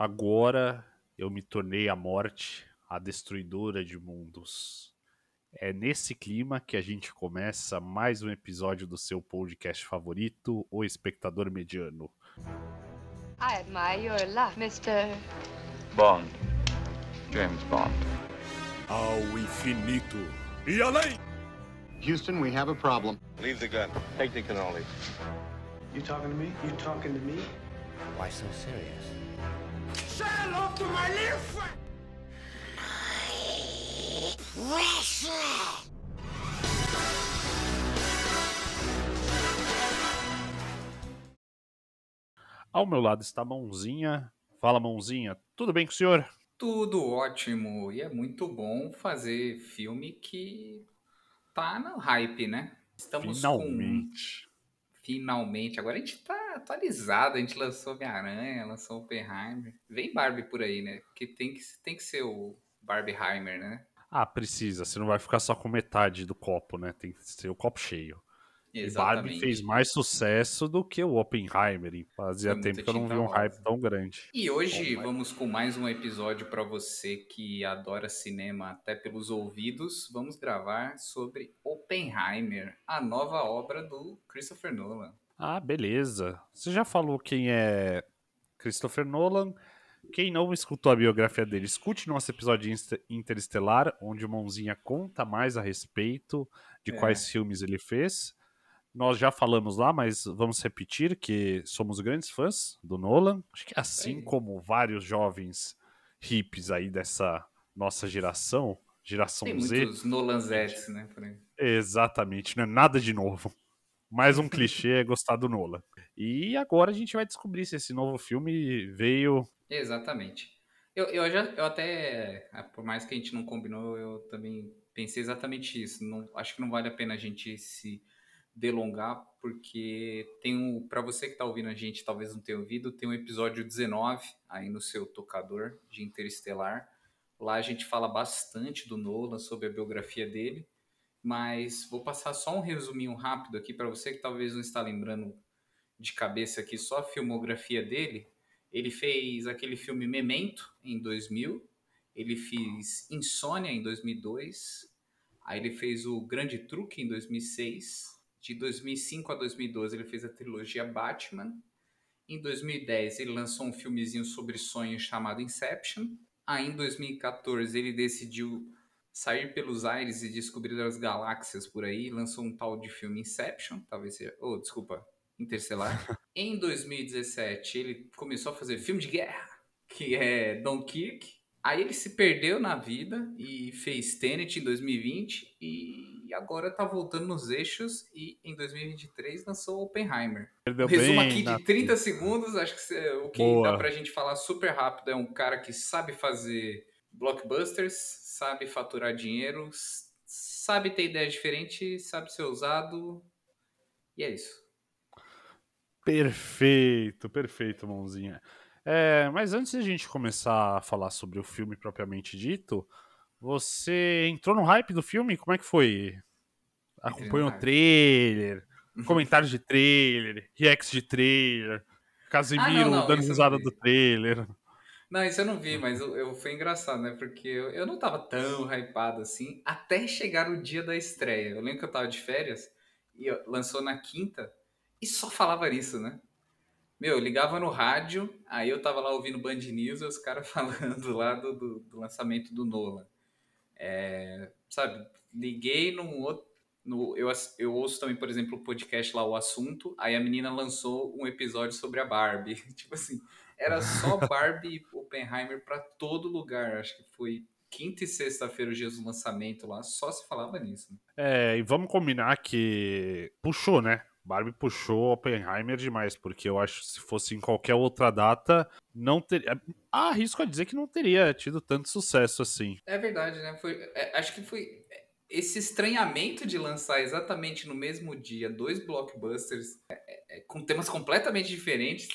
Agora eu me tornei a morte, a destruidora de mundos. É nesse clima que a gente começa mais um episódio do seu podcast favorito, O Espectador Mediano. I admire your luck, Mr. Bond. James Bond. Ao infinito e além! Houston, we have a problem. Leave the gun. Take the cannoli. You talking to me? You talking to me? Why so serious? Say hello to my little friend! Ao meu lado está a Mãozinha. Fala, Mãozinha. Tudo bem com o senhor? Tudo ótimo. E é muito bom fazer filme que tá no hype, né? Estamos Finalmente. com. Finalmente. Agora a gente tá atualizado. A gente lançou Homem-Aranha, lançou Oppenheimer. Vem Barbie por aí, né? Porque tem que, tem que ser o Barbieheimer, né? Ah, precisa. Você não vai ficar só com metade do copo, né? Tem que ser o copo cheio. E Barbie fez mais sucesso do que o Oppenheimer. E fazia Foi tempo muita que eu não vi um hype tão grande. E hoje Bom, mas- vamos com mais um episódio para você que adora cinema até pelos ouvidos. Vamos gravar sobre Oppenheimer, a nova obra do Christopher Nolan. Ah, beleza. Você já falou quem é Christopher Nolan. Quem não escutou a biografia dele, escute nosso episódio Interestelar, onde o Mãozinha conta mais a respeito de É. quais filmes ele fez. Nós já falamos lá, mas vamos repetir que somos grandes fãs do Nolan. Acho que assim aí. como vários jovens hippies aí dessa nossa geração, geração Tem Z. muitos Nolanzettes, né? por aí. Exatamente, não é nada de novo. Mais um clichê é gostar do Nolan. E agora a gente vai descobrir se esse novo filme veio. Exatamente. Eu, eu já, eu até, ah, por mais que a gente não combinou, eu também pensei exatamente isso. Não, acho que não vale a pena a gente se delongar, porque tem um, para você que tá ouvindo a gente, talvez não tenha ouvido, tem um episódio 19 aí no seu tocador de Interestelar. Lá a gente fala bastante do Nolan, sobre a biografia dele, mas vou passar só um resuminho rápido aqui para você que talvez não está lembrando de cabeça aqui só a filmografia dele. Ele fez aquele filme Memento em 2000, ele fez Insônia em 2002, aí ele fez o Grande Truque em 2006, de 2005 a 2012 ele fez a trilogia Batman, em 2010 ele lançou um filmezinho sobre sonhos chamado Inception, aí em 2014 ele decidiu sair pelos ares e descobrir as galáxias por aí, lançou um tal de filme Inception, talvez seja, oh, desculpa, Interstellar. Em 2017, ele começou a fazer filme de guerra, que é Dunkirk. Aí ele se perdeu na vida e fez Tenet em 2020 e agora tá voltando nos eixos e em 2023 lançou Oppenheimer. Perdeu Um resumo aqui de 30 segundos, acho que o que Boa. dá pra gente falar super rápido é um cara que sabe fazer blockbusters, sabe faturar dinheiro, sabe ter ideias diferentes, sabe ser usado. E é isso. Perfeito, perfeito, Mãozinha. É, mas antes de a gente começar a falar sobre o filme propriamente dito, você entrou no hype do filme? Como é que foi? Acompanhou o trailer, comentários de trailer, reacts de trailer, Casemiro Ah, não, não, dando risada não do trailer. Não, isso eu não vi, mas eu, eu- foi engraçado, né? Porque eu, eu não tava tão hypado assim, até chegar o dia da estreia. Eu lembro que eu tava de férias e lançou na quinta e só falava nisso, né? Meu, eu ligava no rádio, aí eu tava lá ouvindo Band News e os caras falando lá do, do, do lançamento do Nolan. É, sabe, liguei num outro. No, eu, eu ouço também, por exemplo, o podcast lá, O Assunto, aí a menina lançou um episódio sobre a Barbie. tipo assim, era só Barbie e Oppenheimer pra todo lugar. Acho que foi quinta e sexta-feira, os dias do lançamento lá, só se falava nisso. né? É, e vamos combinar que puxou, né? Barbie puxou Oppenheimer demais, porque eu acho que se fosse em qualquer outra data, não teria. Ah, arrisco a dizer que não teria tido tanto sucesso assim. É verdade, né? Foi, é, acho que foi esse estranhamento de lançar exatamente no mesmo dia dois blockbusters é, é, com temas completamente diferentes,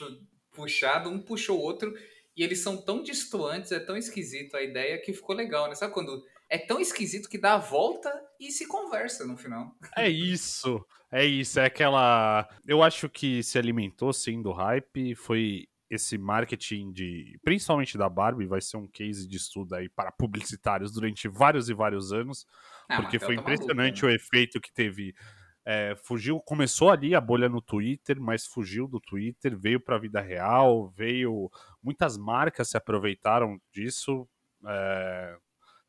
puxado, um puxou o outro, e eles são tão distantes, é tão esquisito a ideia que ficou legal, né? Sabe quando é tão esquisito que dá a volta e se conversa no final? É isso, é isso, é aquela. Eu acho que se alimentou sim do hype, foi esse marketing de, principalmente da Barbie, vai ser um case de estudo aí para publicitários durante vários e vários anos, Ah, porque Mattel foi tá impressionante maluca, o efeito que teve. É, fugiu, começou ali a bolha no Twitter, mas fugiu do Twitter, veio para a vida real, veio. Muitas marcas se aproveitaram disso, é,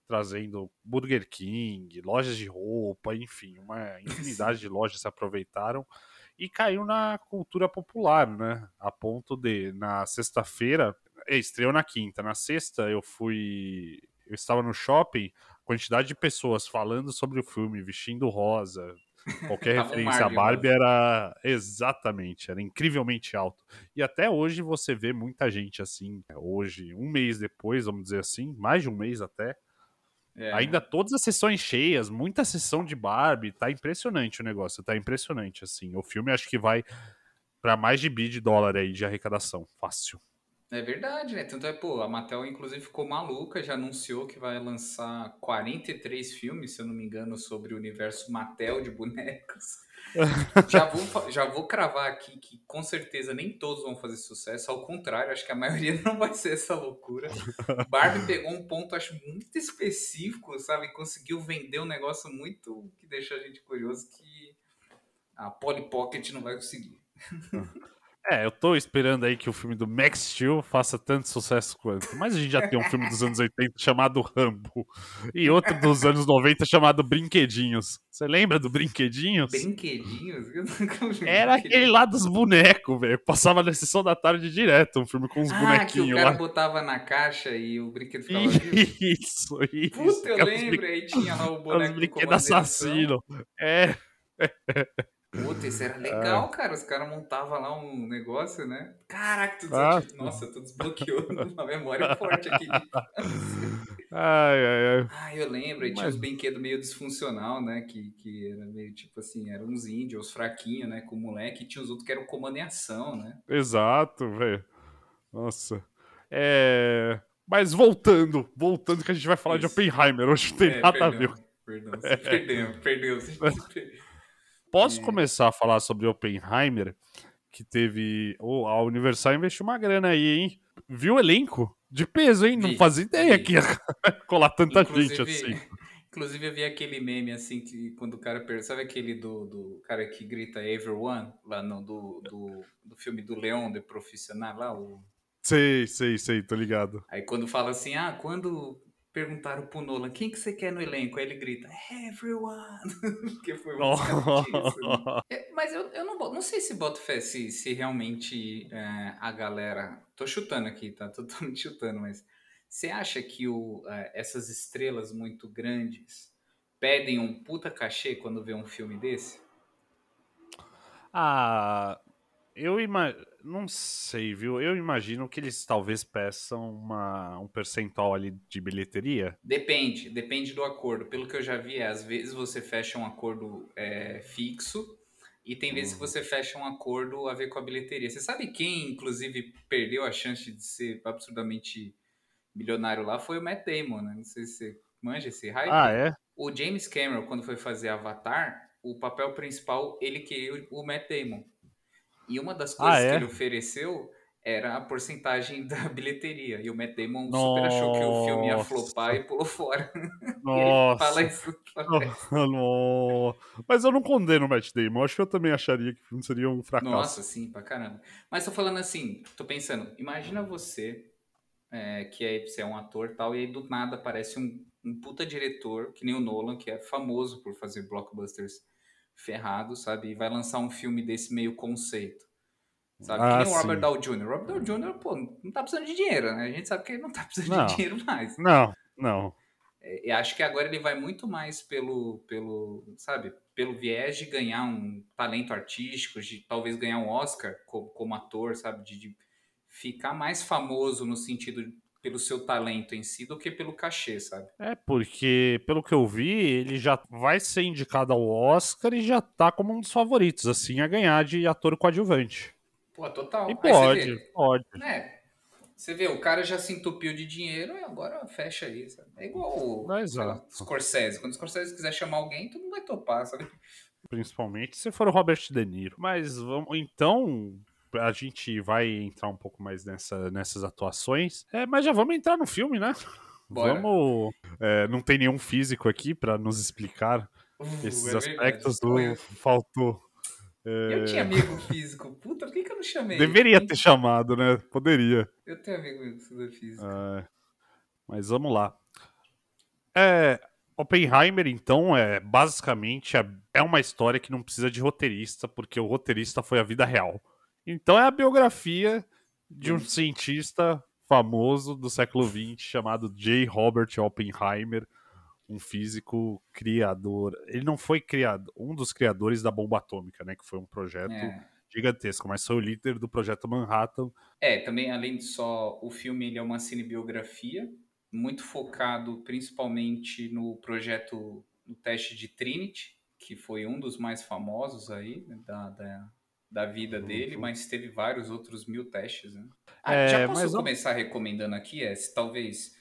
trazendo Burger King, lojas de roupa, enfim, uma infinidade de lojas se aproveitaram e caiu na cultura popular, né? A ponto de, na sexta-feira, é, estreou na quinta, na sexta eu fui. Eu estava no shopping, quantidade de pessoas falando sobre o filme, vestindo rosa, qualquer referência à Barbie rosa. era exatamente, era incrivelmente alto. E até hoje você vê muita gente assim, hoje, um mês depois, vamos dizer assim, mais de um mês até, É. ainda todas as sessões cheias, muita sessão de Barbie, tá impressionante o negócio, tá impressionante assim. O filme acho que vai para mais de bi de dólar aí de arrecadação, fácil. É verdade, né? Tanto é, pô, a Mattel inclusive ficou maluca, já anunciou que vai lançar 43 filmes, se eu não me engano, sobre o universo Mattel de bonecos. já, vou, já vou cravar aqui que com certeza nem todos vão fazer sucesso, ao contrário, acho que a maioria não vai ser essa loucura. Barbie pegou um ponto, acho, muito específico, sabe? Conseguiu vender um negócio muito que deixa a gente curioso que a Polly Pocket não vai conseguir. É, eu tô esperando aí que o filme do Max Steel faça tanto sucesso quanto. Mas a gente já tem um filme dos anos 80 chamado Rambo e outro dos anos 90 chamado Brinquedinhos. Você lembra do Brinquedinhos? Brinquedinhos? Era aquele lá dos bonecos, velho. Passava na sessão da tarde direto, um filme com uns Ah, que o bonequinhos cara lá. botava na caixa e o brinquedo ficava. Isso, isso. Puta, eu lembro, aí tinha lá o Os boneco do brinquedos assassinos. É, Puta, isso era legal, cara. Os caras montavam lá um negócio, né? Caraca, tu Ah, Nossa, tu desbloqueou uma memória forte aqui. de ai, ai, ai. Ah, eu lembro, aí tinha Mas- uns brinquedos meio disfuncional, né? Que, que era meio tipo assim, eram uns índios fraquinhos, né? Com o moleque, e tinha os outros que eram comando em ação, né? Exato, velho. Nossa. É... Mas voltando, voltando que a gente vai falar de Isso. Oppenheimer, hoje não tem É, nada a ver. perdão, Perdão, você perdeu, perdeu. Posso É. começar a falar sobre Oppenheimer, que teve... Oh, a Universal investiu uma grana aí, hein? Viu o elenco? De peso, hein? Não Vi, fazia ideia vi. que ia colar tanta gente Inclusive, assim. inclusive, eu vi aquele meme assim que quando o cara per- sabe aquele do, do cara que grita Everyone lá no do, do, do filme do Leão de Profissional lá, o... Sei, sei, sei, tô ligado. aí quando fala assim, ah, quando perguntaram pro Nolan, quem que você quer no elenco? Aí ele grita, Everyone, que foi isso. né? É, mas eu, eu não, não sei se boto fé se, se realmente é, a galera. Tô chutando aqui, tá? Totalmente chutando, mas você acha que o, é, essas estrelas muito grandes pedem um puta cachê quando vê um filme desse? Ah, eu ima... não sei, viu? Eu imagino que eles talvez peçam uma... um percentual ali de bilheteria. Depende, depende do acordo. Pelo que eu já vi, é, às vezes você fecha um acordo é, fixo e tem vezes que você fecha um acordo a ver com a bilheteria. Você sabe quem, inclusive, perdeu a chance de ser absurdamente milionário lá? Foi o Matt Damon, né? Não sei se você manja esse hype. Ah, é? O James Cameron, quando foi fazer Avatar, o papel principal, ele queria o Matt Damon. E uma das coisas Ah, é? que ele ofereceu era a porcentagem da bilheteria. E o Matt Damon super achou que o filme ia Nossa. flopar e pulou fora. Nossa. fala isso. Mas eu não condeno o Matt Damon. Eu acho que eu também acharia que o filme seria um fracasso. Nossa, sim, pra caramba. Mas tô falando assim, tô pensando, imagina você, é, que aí você é um ator e tal, e aí do nada aparece um, um puta diretor, que nem o Nolan, que é famoso por fazer blockbusters ferrados, sabe? E vai lançar um filme desse meio conceito. Sabe? Ah, que nem o Robert. Downey Jr. Robert Downey Jr., pô, não tá precisando de dinheiro, né? A gente sabe que ele não tá precisando Não. de dinheiro mais. Não, não. É, Eu acho que agora ele vai muito mais pelo, pelo, sabe, pelo viés de ganhar um talento artístico, de talvez ganhar um Oscar como, como ator, sabe, de, de ficar mais famoso no sentido pelo seu talento em si do que pelo cachê, sabe? É porque, pelo que eu vi, ele já vai ser indicado ao Oscar e já tá como um dos favoritos, assim, a ganhar de ator coadjuvante. Pô, total. E pode, vê, pode. É. Você vê, o cara já se entupiu de dinheiro e agora fecha aí, sabe? É igual o É, exato. Scorsese. Quando o Scorsese quiser chamar alguém, todo mundo vai topar, sabe? Principalmente se for o Robert De Niro. Mas vamos, então, a gente vai entrar um pouco mais nessa, nessas atuações. É, mas já vamos entrar no filme, né? Bora. Vamos. é, não tem nenhum físico aqui para nos explicar Uh, esses é aspectos do. Eu, Faltou. É, eu tinha amigo físico. Puta, por que, que eu não chamei? Deveria ter chamado, né? Poderia. Eu tenho amigo física. É, mas vamos lá. É, Oppenheimer, então, é basicamente é uma história que não precisa de roteirista, porque o roteirista foi a vida real. Então é a biografia de um cientista famoso do século XX chamado J. Robert Oppenheimer, um físico criador. Ele não foi criado, um dos criadores da bomba atômica, né? Que foi um projeto É. gigantesco, mas foi o líder do projeto Manhattan. É, também além de só o filme, ele é uma cinebiografia, muito focado principalmente no projeto, no teste de Trinity, que foi um dos mais famosos aí né, da, da, da vida dele, mas teve vários outros mil testes, né? Ah, É, já posso mas, começar recomendando aqui, é, se talvez...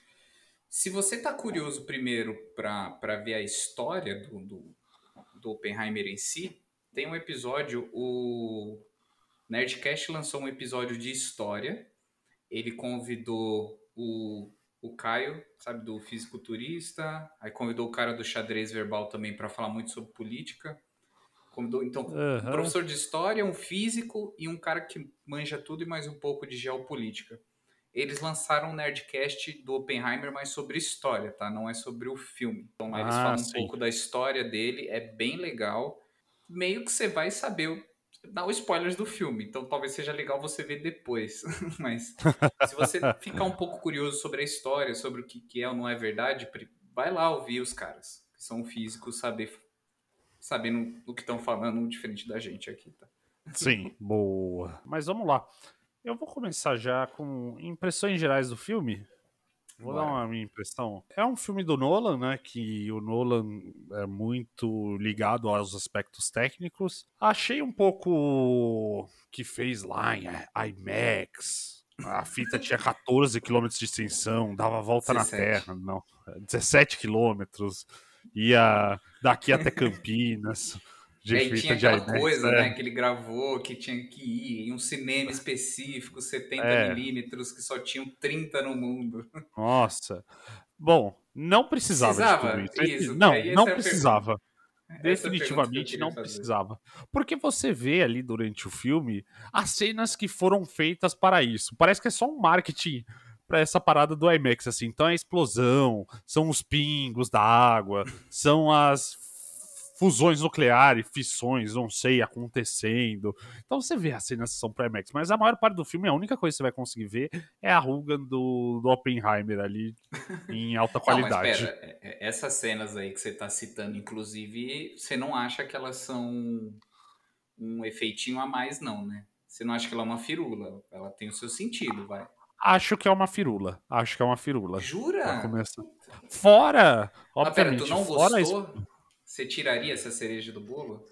Se você tá curioso primeiro para ver a história do, do, do Oppenheimer em si, tem um episódio, o Nerdcast lançou um episódio de história. Ele convidou o, o Caio, sabe, do fisiculturista. Aí convidou o cara do xadrez verbal também para falar muito sobre política. Então, um Aham. professor de história, um físico e um cara que manja tudo e mais um pouco de geopolítica. Eles lançaram um Nerdcast do Oppenheimer, mas sobre história, tá? Não é sobre o filme. Então lá eles Ah, falam um sim. pouco da história dele, é bem legal. Meio que você vai saber dar os spoilers do filme, então talvez seja legal você ver depois. Mas se você ficar um pouco curioso sobre a história, sobre o que, que é ou não é verdade, vai lá ouvir os caras, que são físicos, saber, sabendo o que estão falando, diferente da gente aqui, tá? Sim, boa. Mas vamos lá. Eu vou começar já com impressões gerais do filme. Vou Bora. dar uma minha impressão. É um filme do Nolan, né? Que o Nolan é muito ligado aos aspectos técnicos. Achei um pouco que fez lá em IMAX. A fita tinha 14 km de extensão, dava volta 17. na Terra, não. 17 quilômetros. Ia daqui até Campinas. De E aí fita tinha de aquela IMAX, coisa, né? né, que ele gravou, que tinha que ir em um cinema específico, 70 É. milímetros, que só tinham 30 no mundo. Nossa. Bom, não precisava, Precisava? de tudo isso. Isso, não, não é precisava. É a pergunta que eu Definitivamente não fazer. precisava. Porque você vê ali durante o filme as cenas que foram feitas para isso. Parece que é só um marketing para essa parada do IMAX, assim. Então é a explosão, são os pingos da água, são as fusões nucleares, fissões, não sei, acontecendo. Então você vê as cenas que são para IMAX, mas a maior parte do filme, a única coisa que você vai conseguir ver é a ruga do, do Oppenheimer ali em alta Não, qualidade. pera, é- é- essas cenas aí que você tá citando, inclusive, você não acha que elas são um efeitinho a mais, não, né? Você não acha que ela é uma firula? Ela tem o seu sentido, vai. Acho que é uma firula. Acho que é uma firula. Jura? Fora! Mas pera, Obviamente, tu não fora isso. gostou? Você tiraria essa cereja do bolo?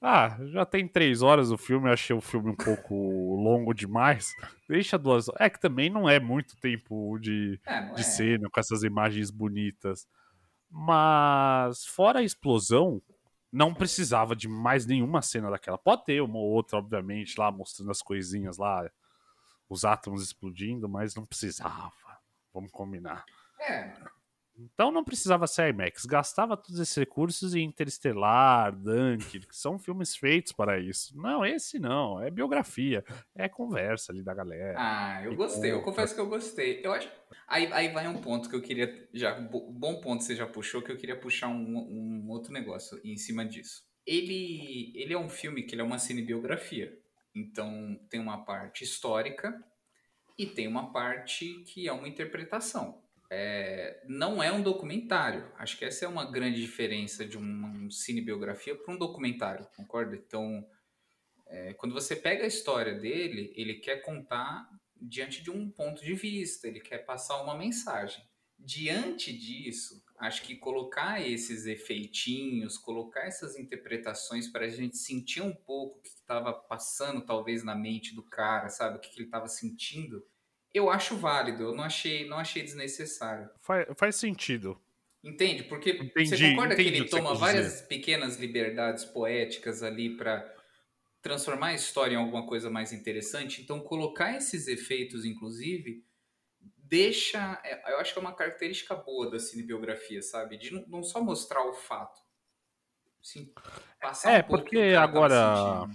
Ah, já tem três horas o filme, achei o filme um pouco longo demais. Deixa duas É que também não é muito tempo de, É, de é. cena, com essas imagens bonitas. Mas, fora a explosão, não precisava de mais nenhuma cena daquela. Pode ter uma ou outra, obviamente, lá mostrando as coisinhas lá, os átomos explodindo, mas não precisava. Vamos combinar. É, Então não precisava ser IMAX, gastava todos esses recursos em Interestelar, Dunkirk, que são filmes feitos para isso. Não, esse não, é biografia, é conversa ali da galera. Ah, eu gostei. Eu conta. confesso que eu gostei. Eu acho. Aí, aí vai um ponto que eu queria. Já, bo- bom ponto que você já puxou, que eu queria puxar um, um outro negócio em cima disso. Ele, ele é um filme que ele é uma cinebiografia. Então tem uma parte histórica e tem uma parte que é uma interpretação. É, não é um documentário. Acho que essa é uma grande diferença de uma cinebiografia para um documentário, concorda? Então, é, quando você pega a história dele, ele quer contar diante de um ponto de vista, ele quer passar uma mensagem. Diante disso, acho que colocar esses efeitinhos, colocar essas interpretações para a gente sentir um pouco o que estava passando, talvez, na mente do cara, sabe? O que, que ele estava sentindo, eu acho válido, eu não achei, não achei desnecessário. Faz, faz sentido. Entende? Porque você Entendi, concorda que ele que você toma várias pequenas liberdades poéticas ali para transformar a história em alguma coisa mais interessante. Então, colocar esses efeitos, inclusive, deixa. é, Eu acho que é uma característica boa da cinebiografia, sabe? De não, só mostrar o fato. Sim, passar É, um porque agora-.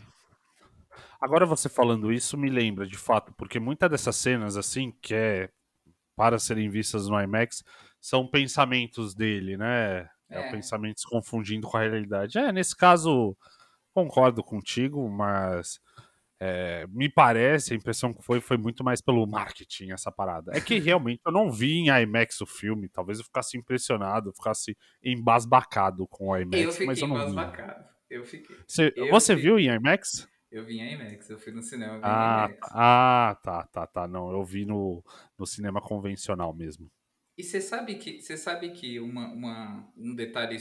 Agora você falando isso me lembra, de fato, porque muitas dessas cenas, assim, que é para serem vistas no IMAX, são pensamentos dele, né? É, É. pensamentos confundindo com a realidade. É, nesse caso, concordo contigo, mas é, me parece, a impressão que foi, foi muito mais pelo marketing essa parada. É que realmente eu não vi em IMAX o filme, talvez eu ficasse impressionado, ficasse embasbacado com o IMAX, Eu fiquei mas eu não vi. embasbacado. Eu fiquei. Você, eu você fiquei- viu em IMAX? Eu vim em IMAX, eu fui no cinema, Ah, ah, tá, tá, tá. Não, eu vi no, no cinema convencional mesmo. E você sabe que, você sabe que uma, uma- um detalhe,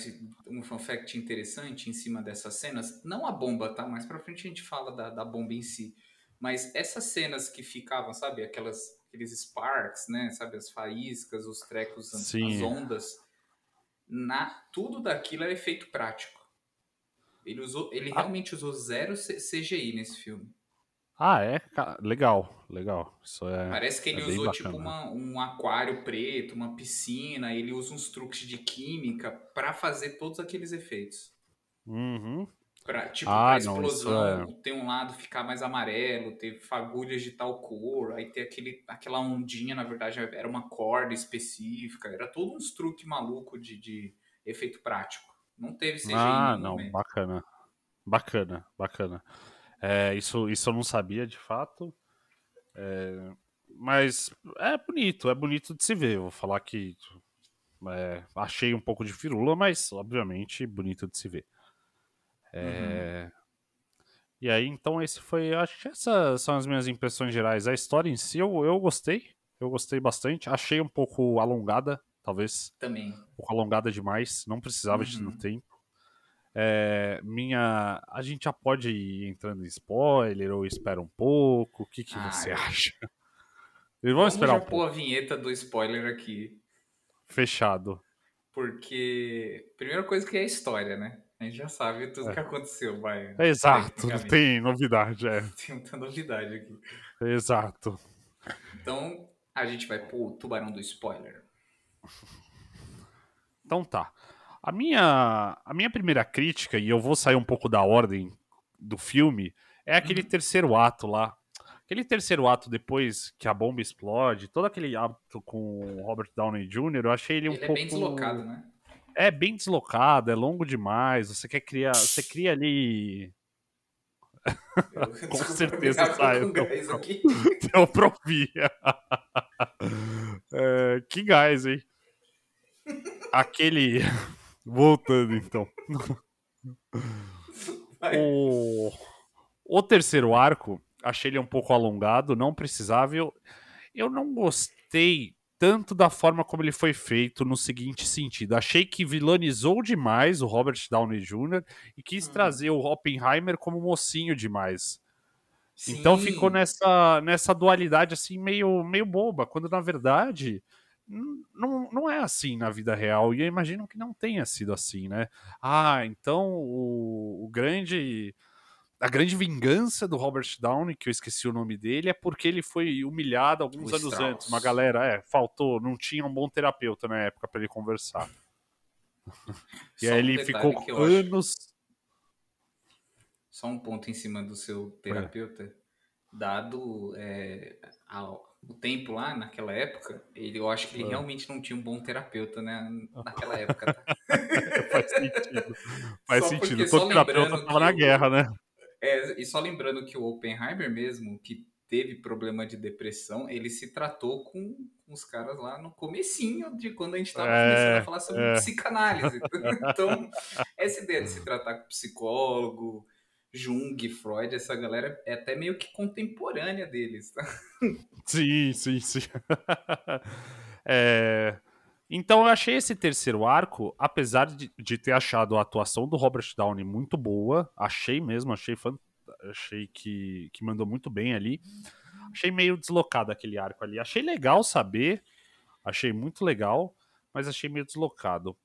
um fun fact interessante em cima dessas cenas, não a bomba, tá? Mais pra frente a gente fala da, da bomba em si. Mas essas cenas que ficavam, sabe? Aquelas, aqueles sparks, né? Sabe? As faíscas, os trecos, as Sim. ondas. Na, tudo daquilo é efeito prático. Ele, usou, ele Ah. realmente usou zero CGI nesse filme. Ah, é? Legal, legal. Isso é. Parece que ele é usou tipo bacana. uma- um aquário preto, uma piscina, ele usa uns truques de química pra fazer todos aqueles efeitos. Uhum. Pra, tipo, Ah, pra não, isso explosão, ter um lado ficar mais amarelo, ter fagulhas de tal cor, aí ter aquele, aquela ondinha, na verdade, era uma corda específica, era todo uns truques maluco de, de efeito prático. Não teve CGI Ah, não, momento. bacana. Bacana, bacana. É, isso, isso eu não sabia de fato. É, mas é bonito, é bonito de se ver. Vou falar que é, achei um pouco de firula, mas obviamente bonito de se ver. É, E aí, então, esse foi. Acho que essas são as minhas impressões gerais. A história em si eu, eu gostei. Eu gostei bastante. Achei um pouco alongada, talvez. Também. um pouco alongada demais, não precisava de Uhum. tanto tempo. É, minha. A gente já pode ir entrando em spoiler ou espera um pouco? O que, que Ah, você acha? Vamos Vamos esperar um pôr pouco. a vinheta do spoiler aqui. Fechado. Porque, primeira coisa que é a história, né? A gente já sabe tudo É. que aconteceu, vai. Exato, não tem novidade, é. Tem muita novidade aqui. Exato. Então, a gente vai pôr o tubarão do spoiler. Então tá. A minha, a minha primeira crítica, e eu vou sair um pouco da ordem do filme, é aquele Uhum. terceiro ato lá. Aquele terceiro ato depois que a bomba explode, todo aquele ato com o Robert Downey Jr., eu achei ele um Ele é pouco. bem deslocado, né? É bem deslocado, é longo demais. Você quer criar. Você cria ali. Eu- Com certeza sai. Deu pra ouvir. É, que gás, hein? Aquele. Voltando então. O, o terceiro arco, achei ele um pouco alongado, não precisava. Eu, eu não gostei tanto da forma como ele foi feito no seguinte sentido. Achei que vilanizou demais o Robert Downey Jr. e quis Hum. trazer o Oppenheimer como mocinho demais. Então Sim. ficou nessa, nessa dualidade assim meio, meio boba, quando na verdade não, não é assim na vida real. E eu imagino que não tenha sido assim, né? Ah, então o, o grande. A grande vingança do Robert Downey, que eu esqueci o nome dele, é porque ele foi humilhado alguns O anos Strauss. antes. Uma galera, é, faltou, não tinha um bom terapeuta na época para ele conversar. E Só aí ele ficou eu acho- anos. Só um ponto em cima do seu terapeuta. Dado é, ao- o tempo lá, naquela época, ele, eu acho que ele Ah. realmente não tinha um bom terapeuta né, naquela época. tá? Faz sentido. Faz Só sentido. Todo terapeuta lembrando tava que na guerra, né? É, e só lembrando que o Oppenheimer mesmo, que teve problema de depressão, ele se tratou com os caras lá no comecinho de quando a gente tava É, começando a falar sobre é. psicanálise. Então, essa ideia de se tratar com psicólogo, Jung, Freud, essa galera é até meio que contemporânea deles. tá? Sim, sim, sim. É, Então eu achei esse terceiro arco, apesar de, de ter achado a atuação do Robert Downey muito boa, achei mesmo, achei, achei que, que mandou muito bem ali. Achei meio deslocado aquele arco ali. Achei legal saber, achei muito legal, mas achei meio deslocado.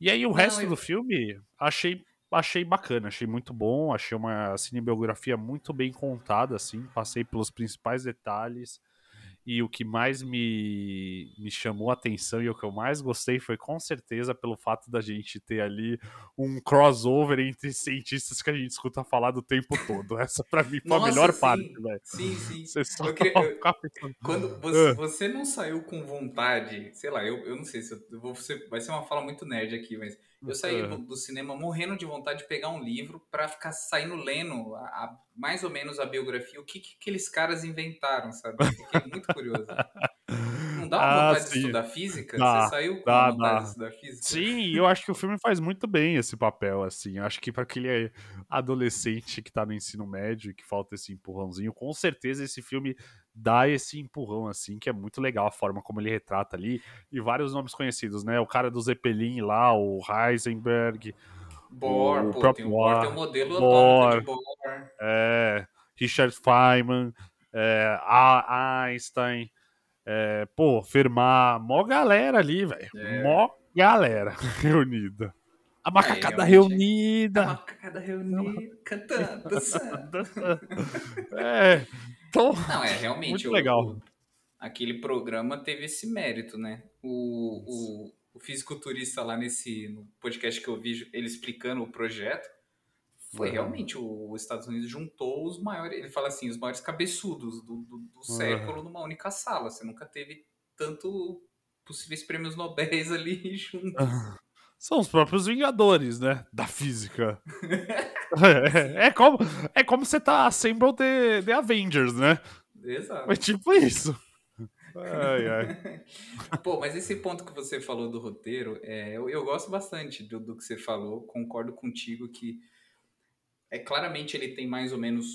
E aí o Não, resto eu- do filme, achei achei bacana, achei muito bom, achei uma cinebiografia muito bem contada, assim, passei pelos principais detalhes. E o que mais me, me chamou a atenção e o que eu mais gostei foi com certeza pelo fato da gente ter ali um crossover entre cientistas que a gente escuta falar do tempo todo. Essa pra mim foi Nossa, a melhor sim. parte, velho. Sim, sim. Você só Eu queria- eu- pensando, Quando você, Ah. você não saiu com vontade, sei lá, eu, eu não sei se eu vou ser, vai ser uma fala muito nerd aqui, mas eu saí do, do cinema morrendo de vontade de pegar um livro pra ficar saindo lendo a, a- mais ou menos a biografia, o que, que aqueles caras inventaram, sabe? Fiquei muito curioso. Não dá uma Ah, vontade de estudar física? Dá, você saiu com dá, vontade dá. de estudar física? Sim, e eu acho que o filme faz muito bem esse papel, assim. Eu acho que para aquele adolescente que tá no ensino médio e que falta esse empurrãozinho, com certeza esse filme dá esse empurrão, assim, que é muito legal a forma como ele retrata ali. E vários nomes conhecidos, né? O cara do Zeppelin lá, o Heisenberg, Bohr, O pô, próprio tem Bohr, tem o modelo Bohr. atômico de Bohr. é, Richard Feynman, é, Einstein, é, pô, Fermat, mó galera ali, velho. É. Mó galera reunida. A macacada realmente. reunida. A macacada reunida, cantando, dançando. é, então, Não, é realmente. Muito o- legal. o- aquele programa teve esse mérito, né? O, o, o fisiculturista lá nesse no podcast que eu vi, ele explicando o projeto, foi Uhum. realmente o, os Estados Unidos juntou os maiores, ele fala assim, os maiores cabeçudos do, do, do século numa única sala. Você nunca teve tanto possíveis prêmios Nobel ali juntos. São os próprios Vingadores, né? Da física. É, é como, é como você tá Assemble the, Avengers, né? Exato. É tipo isso. Ai, ai. Pô, mas esse ponto que você falou do roteiro, é, eu, eu gosto bastante do, do que você falou, concordo contigo que é claramente ele tem mais ou menos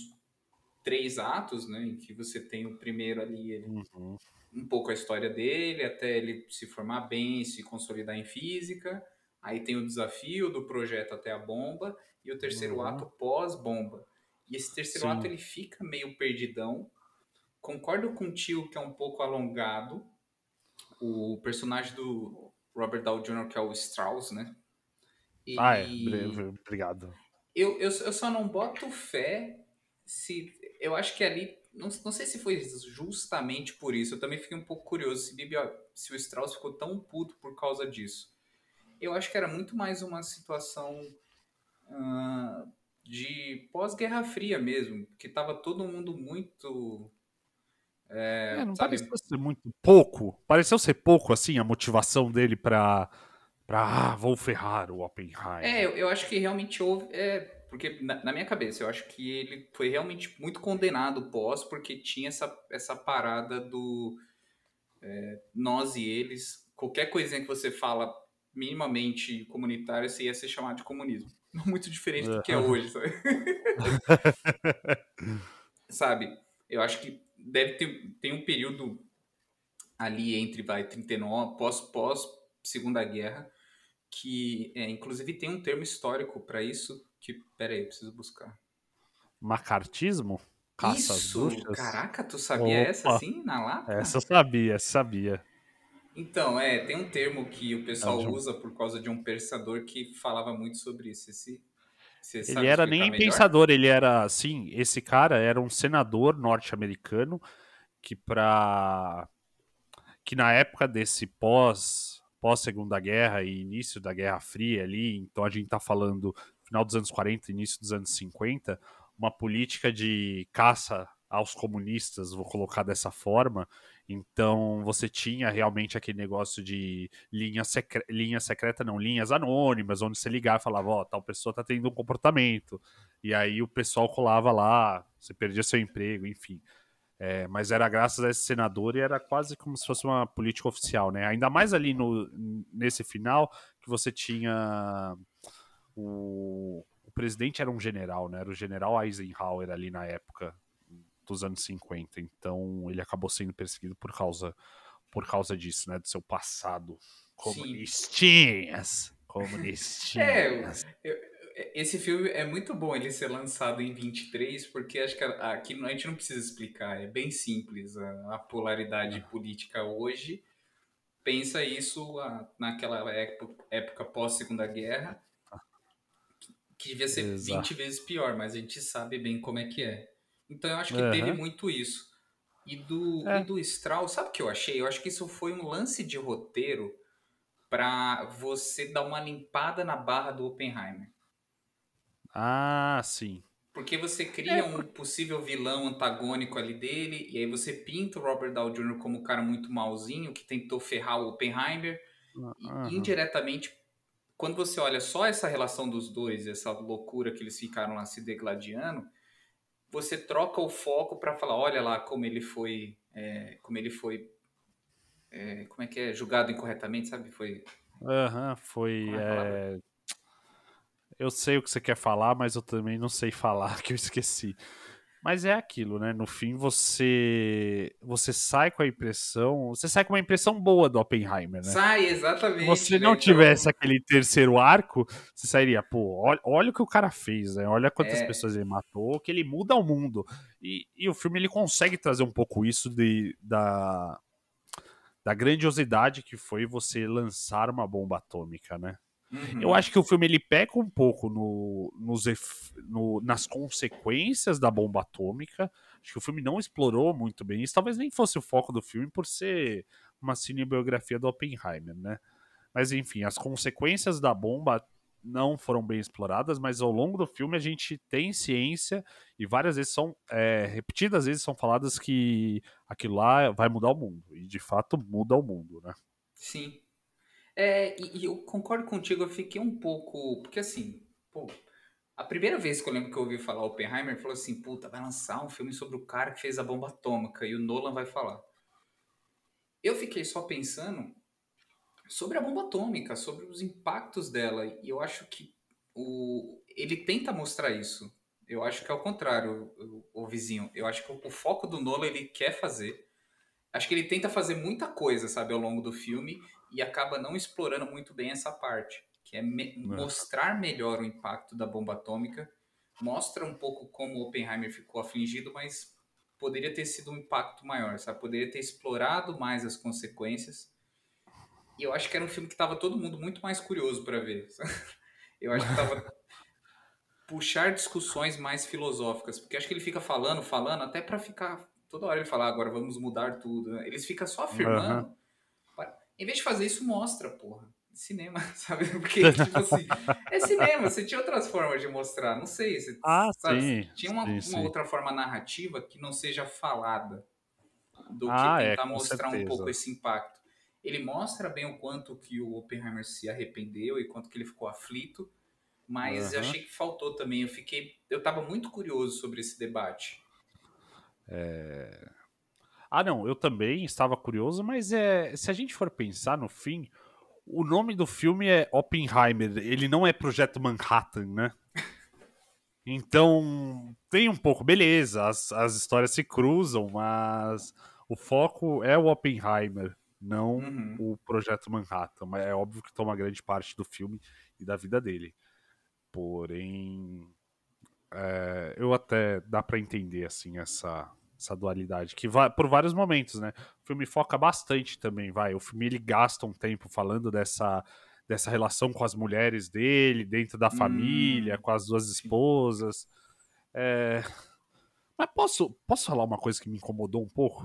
três atos, né? Em que você tem o primeiro ali, ele- Uhum. um pouco a história dele, até ele se formar bem, se consolidar em física. Aí tem o desafio do projeto até a bomba e o terceiro Uhum. ato pós-bomba. E esse terceiro Sim. ato ele fica meio perdidão. Concordo contigo que é um pouco alongado. O personagem do Robert Downey Jr., que é o Strauss, né? E Ah, é. Obrigado. eu, eu, eu só não boto fé se. Eu acho que ali. Não, não sei se foi justamente por isso. Eu também fiquei um pouco curioso se, Bibi, se o Strauss ficou tão puto por causa disso. Eu acho que era muito mais uma situação ah, de pós-Guerra Fria mesmo. Que tava todo mundo muito. É, não sabe? pareceu ser muito pouco. Pareceu ser pouco, assim, a motivação dele pra. pra ah, vou ferrar o Oppenheimer. É, eu, eu acho que realmente houve. É, porque na, na minha cabeça, eu acho que ele foi realmente muito condenado pós, porque tinha essa, essa parada do é, nós e eles. Qualquer coisinha que você fala minimamente comunitária, você ia ser chamado de comunismo. Não muito diferente do que é hoje, sabe? sabe? Eu acho que deve ter tem um período ali entre vai 39 pós pós Segunda Guerra que é, inclusive tem um termo histórico para isso que pera aí, preciso buscar. Macartismo? Caça isso, caraca, tu sabia Opa. essa assim na lata? Essa eu sabia, sabia. Então, é, tem um termo que o pessoal usa por causa de um pensador que falava muito sobre isso. Esse, você Ele era nem melhor? pensador, ele era, assim, esse cara era um senador norte-americano que pra... que na época desse pós pós Segunda Guerra e início da Guerra Fria ali, então a gente tá falando final dos anos 40, início dos anos 50, uma política de caça aos comunistas, vou colocar dessa forma. Então você tinha realmente aquele negócio de linha, secre... linha secreta, não, linhas anônimas, onde você ligava e falava, ó, tal pessoa tá tendo um comportamento. E aí o pessoal colava lá, você perdia seu emprego, enfim. É, mas era graças a esse senador e era quase como se fosse uma política oficial, né? Ainda mais ali no, nesse final, que você tinha o, o presidente era um general, né? Era o general Eisenhower ali na época dos anos 50. Então ele acabou sendo perseguido por causa por causa disso, né? Do seu passado comunistinhas. Comunistinhas. É, eu- esse filme é muito bom ele ser lançado em 23, porque acho que aqui a gente não precisa explicar, é bem simples a, a polaridade política hoje. Pensa isso a- naquela época, época pós-Segunda Guerra, que, que devia ser Exato. 20 vezes pior, mas a gente sabe bem como é que é. Então eu acho que Aham. teve muito isso. E do, É. e do Strauss, sabe o que eu achei? Eu acho que isso foi um lance de roteiro pra você dar uma limpada na barra do Oppenheimer. Ah, sim. Porque você cria um possível vilão antagônico ali dele, e aí você pinta o Robert Downey Jr. como um cara muito malzinho, que tentou ferrar o Oppenheimer, e Aham. indiretamente, quando você olha só essa relação dos dois, essa loucura que eles ficaram lá se degladiando, você troca o foco pra falar, olha lá como ele foi, é, como ele foi, é, como é que é, julgado incorretamente, sabe? Foi Aham, foi. É é, Eu sei o que você quer falar, mas eu também não sei falar, que eu esqueci. Mas é aquilo, né? No fim, você você sai com a impressão. Você sai com uma impressão boa do Oppenheimer, né? sai exatamente. Se você né? não Então, tivesse aquele terceiro arco, você sairia, pô, olha, olha o que o cara fez, né? Olha quantas É. pessoas ele matou, que ele muda o mundo. E, e o filme ele consegue trazer um pouco isso de, da, da grandiosidade que foi você lançar uma bomba atômica, né? Uhum. Eu acho que o filme ele peca um pouco no, nos no- nas consequências da bomba atômica. Acho que o filme não explorou muito bem isso. Talvez nem fosse o foco do filme por ser uma cinebiografia do Oppenheimer, né? Mas enfim, as consequências da bomba não foram bem exploradas, mas ao longo do filme a gente tem ciência e várias vezes são é, repetidas vezes são faladas que aquilo lá vai mudar o mundo e de fato muda o mundo, né? Sim. É, e, e eu concordo contigo, eu fiquei um pouco. Porque assim, pô, a primeira vez que eu lembro que eu ouvi falar Oppenheimer, falou assim: puta, vai lançar um filme sobre o cara que fez a bomba atômica e o Nolan vai falar. Eu fiquei só pensando sobre a bomba atômica, sobre os impactos dela, e eu acho que o, ele tenta mostrar isso. Eu acho que é o contrário, o, o vizinho. Eu acho que o, o foco do Nolan ele quer fazer. Acho que ele tenta fazer muita coisa, sabe, ao longo do filme e acaba não explorando muito bem essa parte, que é me- mostrar melhor o impacto da bomba atômica. Mostra um pouco como Oppenheimer ficou afligido, mas poderia ter sido um impacto maior, sabe? Poderia ter explorado mais as consequências. E eu acho que era um filme que tava todo mundo muito mais curioso para ver. Eu acho que tava puxar discussões mais filosóficas, porque acho que ele fica falando, falando, até para ficar toda hora ele fala, "Ah, agora vamos mudar tudo. né? Eles ficam só afirmando. Pa- Em vez de fazer isso, mostra, porra. Cinema, sabe? Porque, tipo assim, é cinema, você tinha outras formas de mostrar, não sei. Você, Ah, sabe? sim, Tinha uma, sim, uma sim. outra forma narrativa que não seja falada do Ah, que é, tentar com mostrar um certeza. pouco esse impacto. Ele mostra bem o quanto que o Oppenheimer se arrependeu e quanto que ele ficou aflito, mas eu Aham. achei que faltou também. Eu fiquei, eu tava muito curioso sobre esse debate. Ah, não, eu também estava curioso, mas é, se a gente for pensar no fim, o nome do filme é Oppenheimer, ele não é Projeto Manhattan, né? Então, tem um pouco, beleza, as, as histórias se cruzam, mas o foco é o Oppenheimer, não Uhum. o Projeto Manhattan. Mas é óbvio que toma grande parte do filme e da vida dele. Porém, é, eu até dá pra entender assim essa, essa dualidade que vai por vários momentos, né? O filme foca bastante também, vai. O filme ele gasta um tempo falando dessa dessa relação com as mulheres dele, dentro da família, com as duas esposas. É, Mas posso posso falar uma coisa que me incomodou um pouco?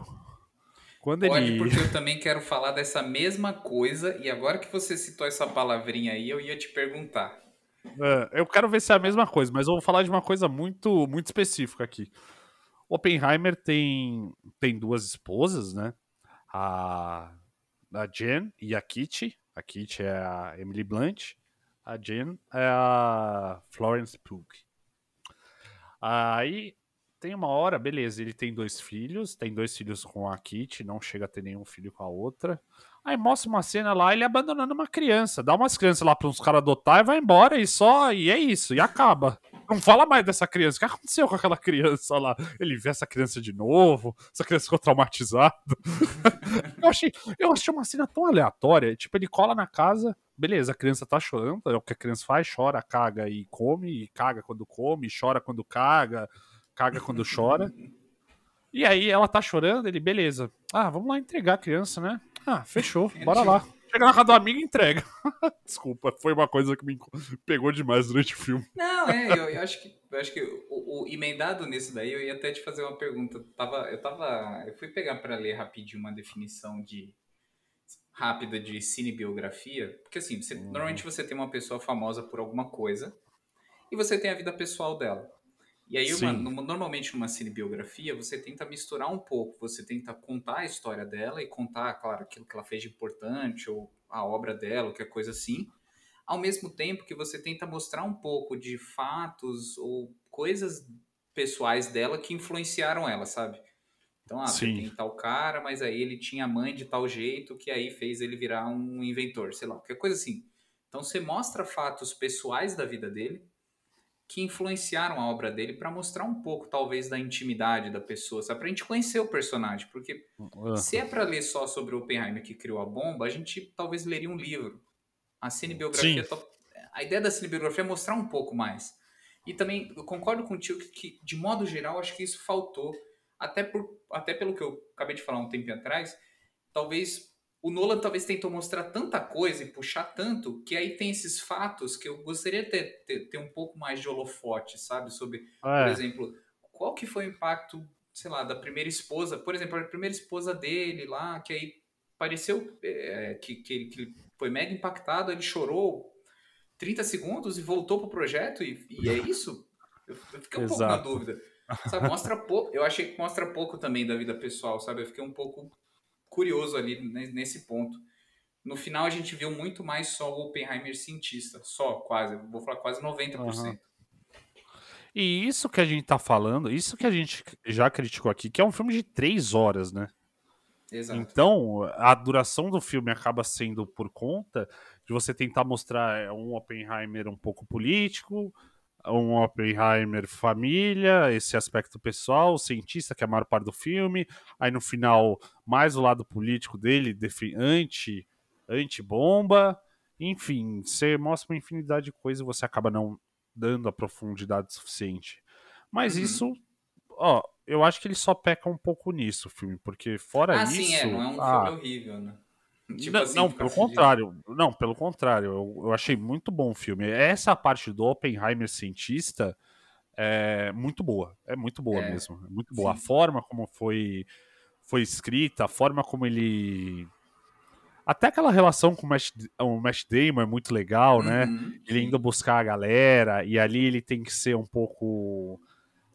Quando Pode, ele porque eu também quero falar dessa mesma coisa, e agora que você citou essa palavrinha aí, eu ia te perguntar. É, eu quero ver se é a mesma coisa, mas eu vou falar de uma coisa muito, muito específica aqui. Oppenheimer tem, tem duas esposas, né? A, a Jen e a Kitty. A Kitty é a Emily Blunt. A Jen é a Florence Pugh. Aí tem uma hora, beleza, ele tem dois filhos, tem dois filhos com a Kitty, não chega a ter nenhum filho com a outra. Aí mostra uma cena lá, ele abandonando uma criança, dá umas crianças lá para uns caras adotar e vai embora e só, e é isso, e acaba. Não fala mais dessa criança. O que aconteceu com aquela criança lá? Ele vê essa criança de novo, essa criança ficou traumatizada. eu, achei, eu achei uma cena tão aleatória. Tipo, ele cola na casa, beleza, a criança tá chorando, é o que a criança faz, chora, caga e come, e caga quando come, chora quando caga, caga quando chora. E aí ela tá chorando, ele, beleza. Ah, vamos lá entregar a criança, né? Ah, fechou, bora lá. Chega na casa do amigo e entrega. Desculpa, foi uma coisa que me pegou demais durante o filme. Não, é, eu, eu acho que, eu acho que o, o, emendado nisso daí, eu ia até te fazer uma pergunta. Tava, eu tava. Eu fui pegar para ler rapidinho uma definição de rápida de cinebiografia. Porque assim, você, uhum. normalmente você tem uma pessoa famosa por alguma coisa e você tem a vida pessoal dela. E aí, uma, normalmente numa cinebiografia, você tenta misturar um pouco, você tenta contar a história dela e contar, claro, aquilo que ela fez de importante, ou a obra dela, ou qualquer coisa assim, ao mesmo tempo que você tenta mostrar um pouco de fatos ou coisas pessoais dela que influenciaram ela, sabe? Então, ah, tem tal cara, mas aí ele tinha mãe de tal jeito que aí fez ele virar um inventor, sei lá, qualquer coisa assim. Então, você mostra fatos pessoais da vida dele, que influenciaram a obra dele para mostrar um pouco, talvez, da intimidade da pessoa, sabe? Pra gente conhecer o personagem. Porque uhum. se é para ler só sobre o Oppenheimer que criou a bomba, a gente talvez leria um livro. A cinebiografia, Sim. a ideia da cinebiografia é mostrar um pouco mais. E também, eu concordo contigo que, que, de modo geral, acho que isso faltou, até, por, até pelo que eu acabei de falar um tempo atrás, talvez o Nolan talvez tentou mostrar tanta coisa e puxar tanto que aí tem esses fatos que eu gostaria de ter, ter, ter um pouco mais de holofote, sabe? Sobre, é. por exemplo, qual que foi o impacto, sei lá, da primeira esposa, por exemplo, a primeira esposa dele lá, que aí pareceu é, que, que, ele, que foi mega impactado, ele chorou 30 segundos e voltou pro projeto e, e é isso? Eu, eu fiquei um Exato. pouco na dúvida. Sabe, mostra pouco, eu achei que mostra pouco também da vida pessoal, sabe? Eu fiquei um pouco curioso ali nesse ponto. No final a gente viu muito mais só o Oppenheimer cientista, só quase, vou falar quase 90%. Uhum. E isso que a gente tá falando, isso que a gente já criticou aqui, que é um filme de três horas, né? Exato. Então, a duração do filme acaba sendo por conta de você tentar mostrar um Oppenheimer um pouco político, um Oppenheimer família, esse aspecto pessoal, o cientista, que é a maior parte do filme, aí no final, mais o lado político dele, anti, anti-bomba, enfim, você mostra uma infinidade de coisas e você acaba não dando a profundidade suficiente. Mas uhum. isso, ó, eu acho que ele só peca um pouco nisso, o filme, porque fora ah, isso... Ah, sim, é, não é um ah, filme horrível, né? Tipo não, assim, não pelo contrário. Não, pelo contrário. Eu, eu, achei muito bom o filme. Essa parte do Oppenheimer cientista é muito boa. É muito boa é, mesmo. É muito boa. Sim. A forma como foi, foi escrita, a forma como ele. Até aquela relação com o Matt, o Matt Damon é muito legal, né? Uhum, ele indo buscar a galera, e ali ele tem que ser um pouco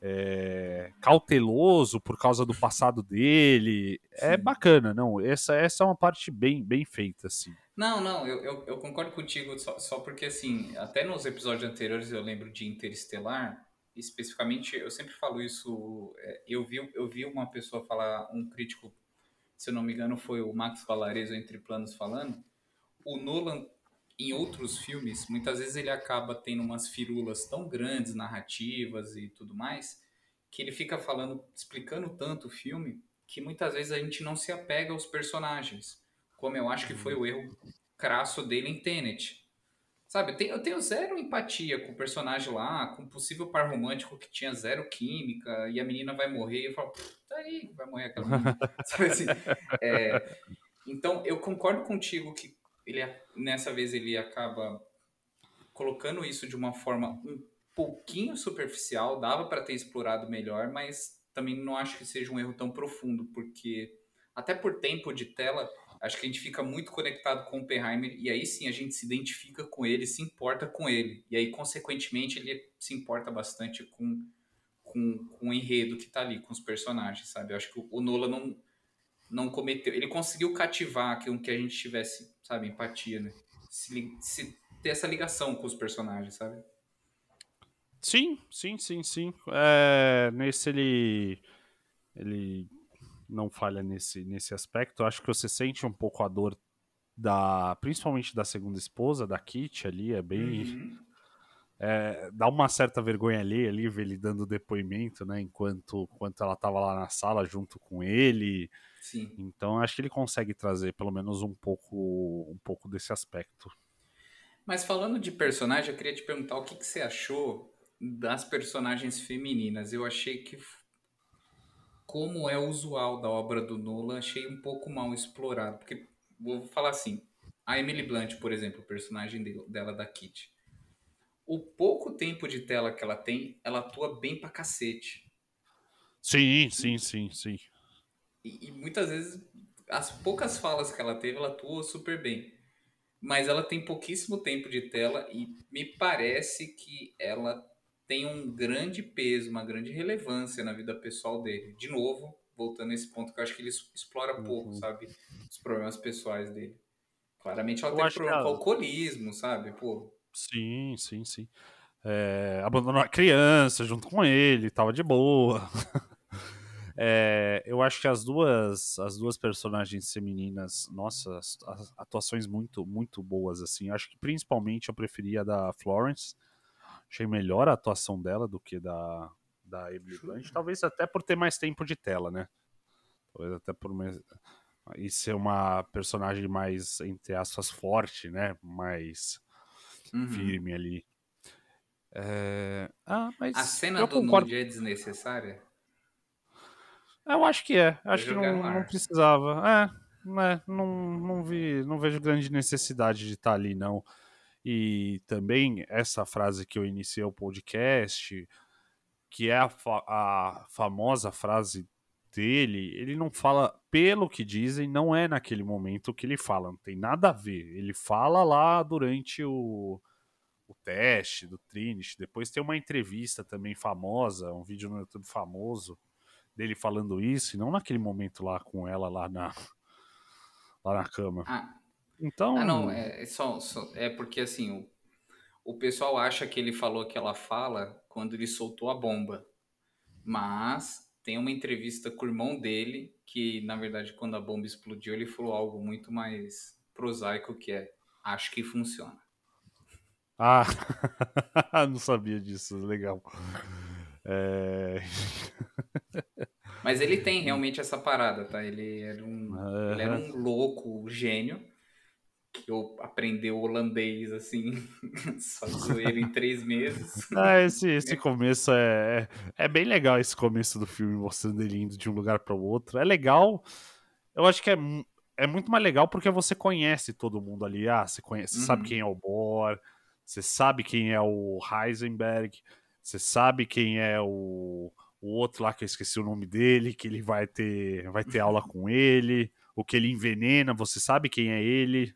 é, cauteloso por causa do passado dele. É Sim. É bacana, não. Essa, essa é uma parte bem, bem feita, assim. Não, não, eu, eu, eu concordo contigo só, só porque, assim, até nos episódios anteriores eu lembro de Interestelar, especificamente, eu sempre falo isso, é, eu vi, eu vi uma pessoa falar, um crítico, se eu não me engano, foi o Max Valarezo Entre Planos falando, o Nolan em outros filmes, muitas vezes ele acaba tendo umas firulas tão grandes, narrativas e tudo mais, que ele fica falando, explicando tanto o filme, que muitas vezes a gente não se apega aos personagens. Como eu acho que foi o erro crasso dele em Tenet. Sabe, eu tenho, eu tenho zero empatia com o personagem lá, com o possível par romântico que tinha zero química, e a menina vai morrer, e eu falo, tá aí, vai morrer aquela menina. Sabe assim? É, então, eu concordo contigo que ele nessa vez ele acaba colocando isso de uma forma um pouquinho superficial, dava para ter explorado melhor, mas também não acho que seja um erro tão profundo, porque até por tempo de tela, acho que a gente fica muito conectado com o Oppenheimer e aí sim a gente se identifica com ele, se importa com ele. E aí, consequentemente, ele se importa bastante com, com, com o enredo que está ali, com os personagens, sabe? Eu acho que o Nola não, não cometeu. Ele conseguiu cativar com que a gente tivesse, sabe, empatia, né? Se, se ter essa ligação com os personagens, sabe? Sim, sim, sim, sim. É, nesse ele ele não falha nesse, nesse aspecto. Acho que você sente um pouco a dor da, principalmente da segunda esposa, da Kit ali, é bem uhum. É, dá uma certa vergonha ali, ali ver ele dando depoimento, né, enquanto, enquanto ela estava lá na sala junto com ele. Sim. Então acho que ele consegue trazer pelo menos um pouco, um pouco desse aspecto. Mas falando de personagem, eu queria te perguntar o que, que você achou das personagens femininas. Eu achei que, como é usual da obra do Nolan, achei um pouco mal explorado. Porque, vou falar assim, A Emily Blunt, por exemplo, o personagem dela da Kitty. O pouco tempo de tela que ela tem, ela atua bem pra cacete. Sim, sim, sim, sim. E, e muitas vezes, as poucas falas que ela teve, ela atuou super bem. Mas ela tem pouquíssimo tempo de tela e me parece que ela tem um grande peso, uma grande relevância na vida pessoal dele. De novo, voltando a esse ponto que eu acho que ele explora pouco, Uhum. sabe? Os problemas pessoais dele. Claramente ela Eu que problema a- com alcoolismo, sabe? Pô, Sim, sim, sim. É, abandonou a criança junto com ele, tava de boa. É, eu acho que as duas, as duas personagens femininas, nossa, as, as atuações muito, muito boas, assim. Acho que principalmente eu preferia a da Florence. Achei melhor a atuação dela do que da, da Emily Blunt. Talvez até por ter mais tempo de tela, né? Talvez até por mais... E ser uma personagem mais, entre aspas, forte, né? Mais uhum. firme ali. É, Ah, mas a cena do concordo. nude é desnecessária? Eu acho que é. Acho que não, não precisava. É, né, não, não vi, não vejo grande necessidade de estar ali, não. E também essa frase que eu iniciei o podcast, que é a, fa- a famosa frase dele, ele não fala, pelo que dizem, não é naquele momento que ele fala, não tem nada a ver. Ele fala lá durante o, o teste do Trinity. Depois tem uma entrevista também famosa, um vídeo no YouTube famoso dele falando isso, e não naquele momento lá com ela lá na, lá na cama. Ah, Então, ah não, é, é só, só- é porque assim, o, o pessoal acha que ele falou aquela fala quando ele soltou a bomba. Mas tem uma entrevista com o irmão dele, que na verdade quando a bomba explodiu, ele falou algo muito mais prosaico que é acho que funciona. ah, não sabia disso, legal. É... Mas ele tem realmente essa parada, tá? Ele era um, ele era um louco, gênio, que eu aprendeu holandês assim, só zoeira em três meses. Ah, esse, esse começo é, é, é bem legal, esse começo do filme, mostrando ele indo de um lugar para o outro. É legal, eu acho que é, é muito mais legal porque você conhece todo mundo ali. Ah, você, conhece, você sabe Uhum. quem é o Bohr, você sabe quem é o Heisenberg, você sabe quem é o, o outro lá que eu esqueci o nome dele, que ele vai ter, vai ter aula com ele, o que ele envenena, você sabe quem é ele.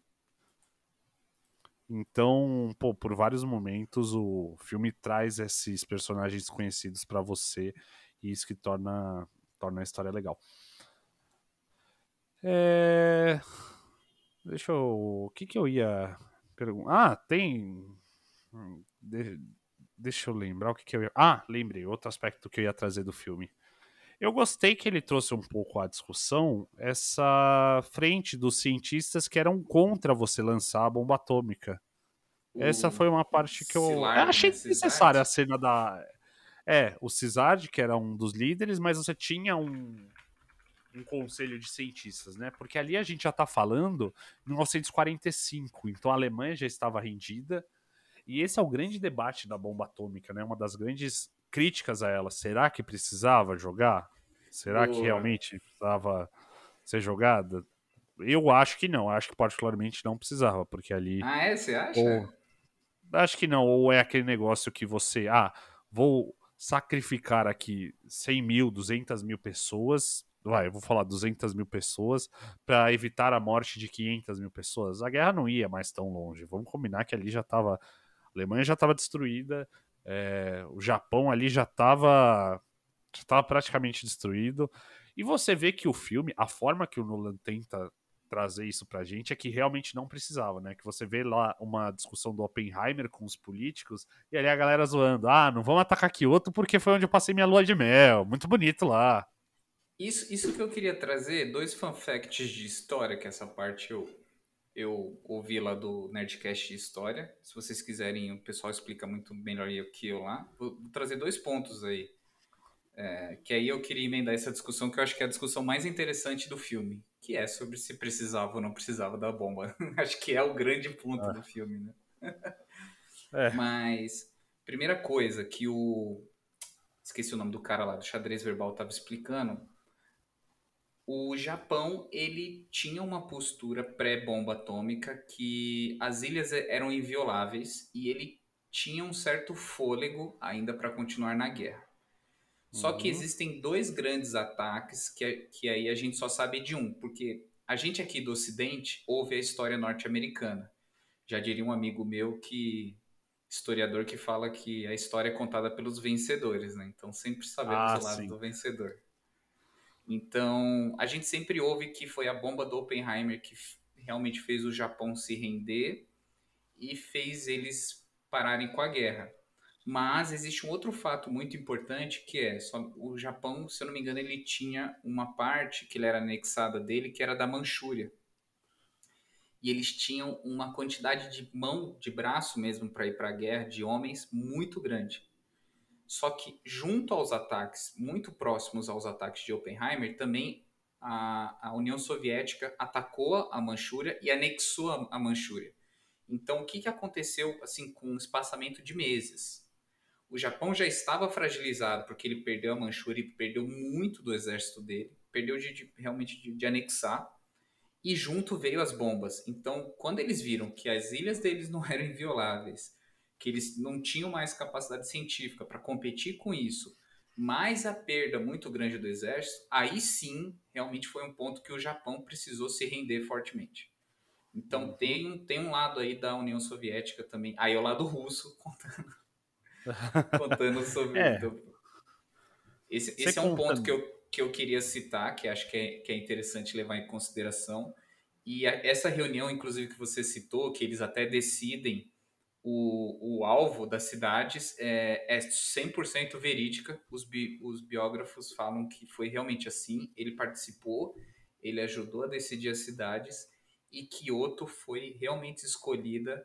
Então, pô, por vários momentos o filme traz esses personagens conhecidos pra você e isso que torna, torna a história legal. É... Deixa eu. O que que eu ia perguntar? Ah, tem. hum, de- Deixa eu lembrar o que que eu ia. Ah, lembrei, outro aspecto que eu ia trazer do filme. Eu gostei que ele trouxe um pouco à discussão essa frente dos cientistas que eram contra você lançar a bomba atômica. Essa O foi uma parte que eu, eu Szilard, achei né? desnecessária a cena da. É, o Cesard, que era um dos líderes, mas você tinha um, um conselho de cientistas, né? Porque ali a gente já tá falando em 1945, então a Alemanha já estava rendida, e esse é o grande debate da bomba atômica, né? Uma das grandes críticas a ela. Será que precisava jogar? Será que Boa. realmente precisava ser jogada? Eu acho que não, acho que particularmente não precisava, porque ali. Ah, é? Você acha? Ou- Acho que não, ou é aquele negócio que você, ah, vou sacrificar aqui 100 mil, 200 mil pessoas, vai, eu vou falar 200 mil pessoas, para evitar a morte de 500 mil pessoas. A guerra não ia mais tão longe. Vamos combinar que ali já estava, a Alemanha já estava destruída, é, o Japão ali já estava já tava praticamente destruído. E você vê que o filme, a forma que o Nolan tenta trazer isso pra gente é que realmente não precisava, né? Que você vê lá uma discussão do Oppenheimer com os políticos e ali a galera zoando: ah, não vamos atacar Kyoto porque foi onde eu passei minha lua de mel, muito bonito lá. Isso, isso que eu queria trazer, dois fun facts de história, que essa parte eu, eu ouvi lá do Nerdcast de História. Se vocês quiserem, o pessoal explica muito melhor que eu lá. Vou, trazer dois pontos aí. É, que aí eu queria emendar essa discussão, que eu acho que é a discussão mais interessante do filme, que é sobre se precisava ou não precisava da bomba. acho que é o grande ponto Ah. do filme, né? É. Mas, primeira coisa que o. Esqueci o nome do cara lá, do xadrez verbal, tava explicando. O Japão ele tinha uma postura pré-bomba atômica que as ilhas eram invioláveis e ele tinha um certo fôlego ainda para continuar na guerra. Só que Uhum. existem dois grandes ataques que, que aí a gente só sabe de um, porque a gente aqui do Ocidente ouve a história norte-americana. Já diria um amigo meu que historiador que fala que a história é contada pelos vencedores, né? Então sempre sabemos Ah, o lado sim. do vencedor. Então, a gente sempre ouve que foi a bomba do Oppenheimer que realmente fez o Japão se render e fez eles pararem com a guerra. Mas existe um outro fato muito importante que é, só, o Japão, se eu não me engano, ele tinha uma parte que ele era anexada dele, que era da Manchúria. E eles tinham uma quantidade de mão, de braço mesmo para ir para a guerra, de homens, muito grande. Só que junto aos ataques, muito próximos aos ataques de Oppenheimer, também a, a União Soviética atacou a Manchúria e anexou a, a Manchúria. Então, o que, que aconteceu assim com um espaçamento de meses? O Japão já estava fragilizado porque ele perdeu a Manchúria e perdeu muito do exército dele, perdeu de, de- realmente de, de anexar, e junto veio as bombas. Então, quando eles viram que as ilhas deles não eram invioláveis, que eles não tinham mais capacidade científica para competir com isso, mais a perda muito grande do exército, aí sim, realmente foi um ponto que o Japão precisou se render fortemente. Então tem, um- tem um lado aí da União Soviética também, aí é o lado russo contando, contando sobre. É. então, esse Você esse é um contando- ponto que eu, que eu queria citar, que acho que é, que é interessante levar em consideração. E a- essa reunião, inclusive, que você citou, que eles até decidem o, o alvo das cidades, é, é 100% verídica. Os, bi, os biógrafos falam que foi realmente assim. Ele participou, ele ajudou a decidir as cidades, e Kyoto foi realmente escolhida.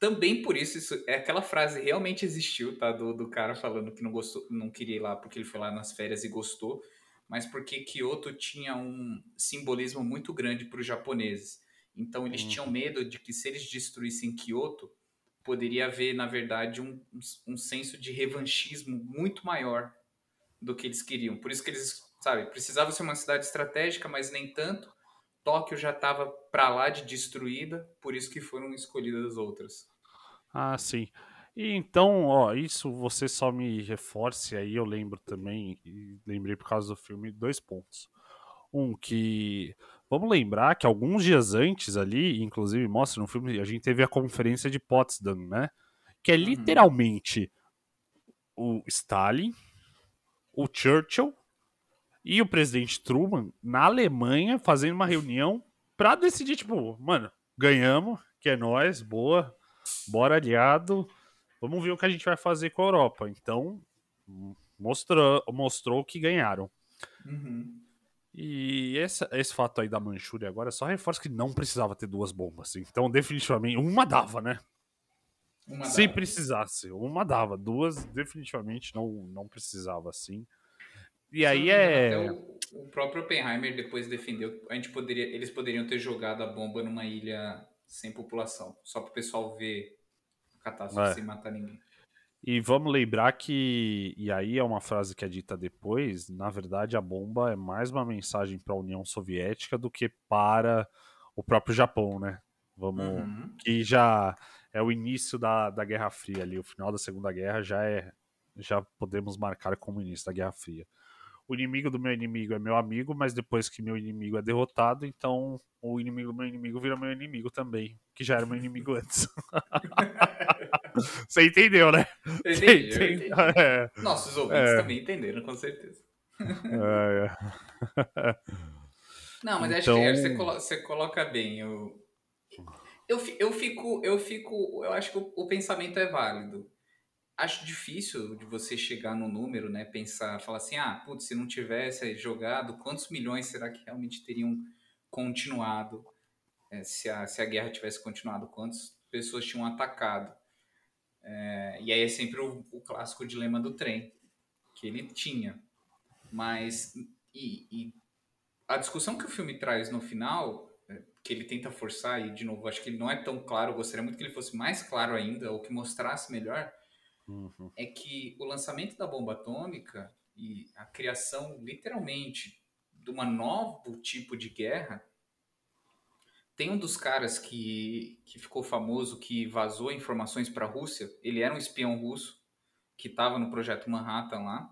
Também por isso, isso é aquela frase realmente existiu, tá? Do, do cara falando que não gostou, não queria ir lá porque ele foi lá nas férias e gostou, mas porque Kyoto tinha um simbolismo muito grande para os japoneses. Então eles Uhum. tinham medo de que se eles destruíssem Kyoto, poderia haver, na verdade, um, um, senso de revanchismo muito maior do que eles queriam. Por isso que eles, sabe, precisava ser uma cidade estratégica, mas nem tanto. Tóquio já estava para lá de destruída, por isso que foram escolhidas as outras. Ah, sim. E então, ó, isso você só me reforce aí, eu lembro também, lembrei por causa do filme, dois pontos. Um, que. Vamos lembrar que alguns dias antes ali, inclusive mostra no filme, a gente teve a conferência de Potsdam, né? Que é Uhum. literalmente o Stalin, o Churchill e o presidente Truman na Alemanha fazendo uma reunião pra decidir, tipo, mano, ganhamos, que é nós, boa, bora aliado, vamos ver o que a gente vai fazer com a Europa. Então, mostrou, mostrou que ganharam. Uhum. E esse, esse fato aí da Manchúria agora só reforça que não precisava ter duas bombas. Então, definitivamente, uma dava, né? Uma Se dava. precisasse, uma dava. Duas, definitivamente, não, não precisava assim. E aí é. o, o próprio Oppenheimer depois defendeu que a gente poderia, eles poderiam ter jogado a bomba numa ilha sem população, só para o pessoal ver a catástrofe É. sem matar ninguém. E vamos lembrar que, e aí é uma frase que é dita depois, na verdade a bomba é mais uma mensagem para a União Soviética do que para o próprio Japão, né? Vamos, Uhum. que já é o início da, da Guerra Fria ali, o final da Segunda Guerra já é, já podemos marcar como início da Guerra Fria. O inimigo do meu inimigo é meu amigo, mas depois que meu inimigo é derrotado, então o inimigo do meu inimigo vira meu inimigo também, que já era meu inimigo antes. Você entendeu, né? Você entendi, entende- entendi. É, Nossos ouvintes É. também entenderam, com certeza. é, é. Não, mas acho Então- que acho que você, colo- você coloca bem. Eu, eu, eu fico, eu fico, eu acho que o, o pensamento é válido. Acho difícil de você chegar no número, né? Pensar, falar assim, ah, putz, se não tivesse jogado, quantos milhões será que realmente teriam continuado eh, se, a, se a guerra tivesse continuado? Quantas pessoas tinham atacado? Eh, e aí é sempre o, o clássico dilema do trem, que ele tinha. Mas, e- e a discussão que o filme traz no final, é, que ele tenta forçar, e de novo, acho que ele não é tão claro, eu gostaria muito que ele fosse mais claro ainda, ou que mostrasse melhor, Uhum. é que o lançamento da bomba atômica e a criação, literalmente, de uma novo tipo de guerra. Tem um dos caras que, que ficou famoso, que vazou informações para a Rússia. Ele era um espião russo que estava no projeto Manhattan lá.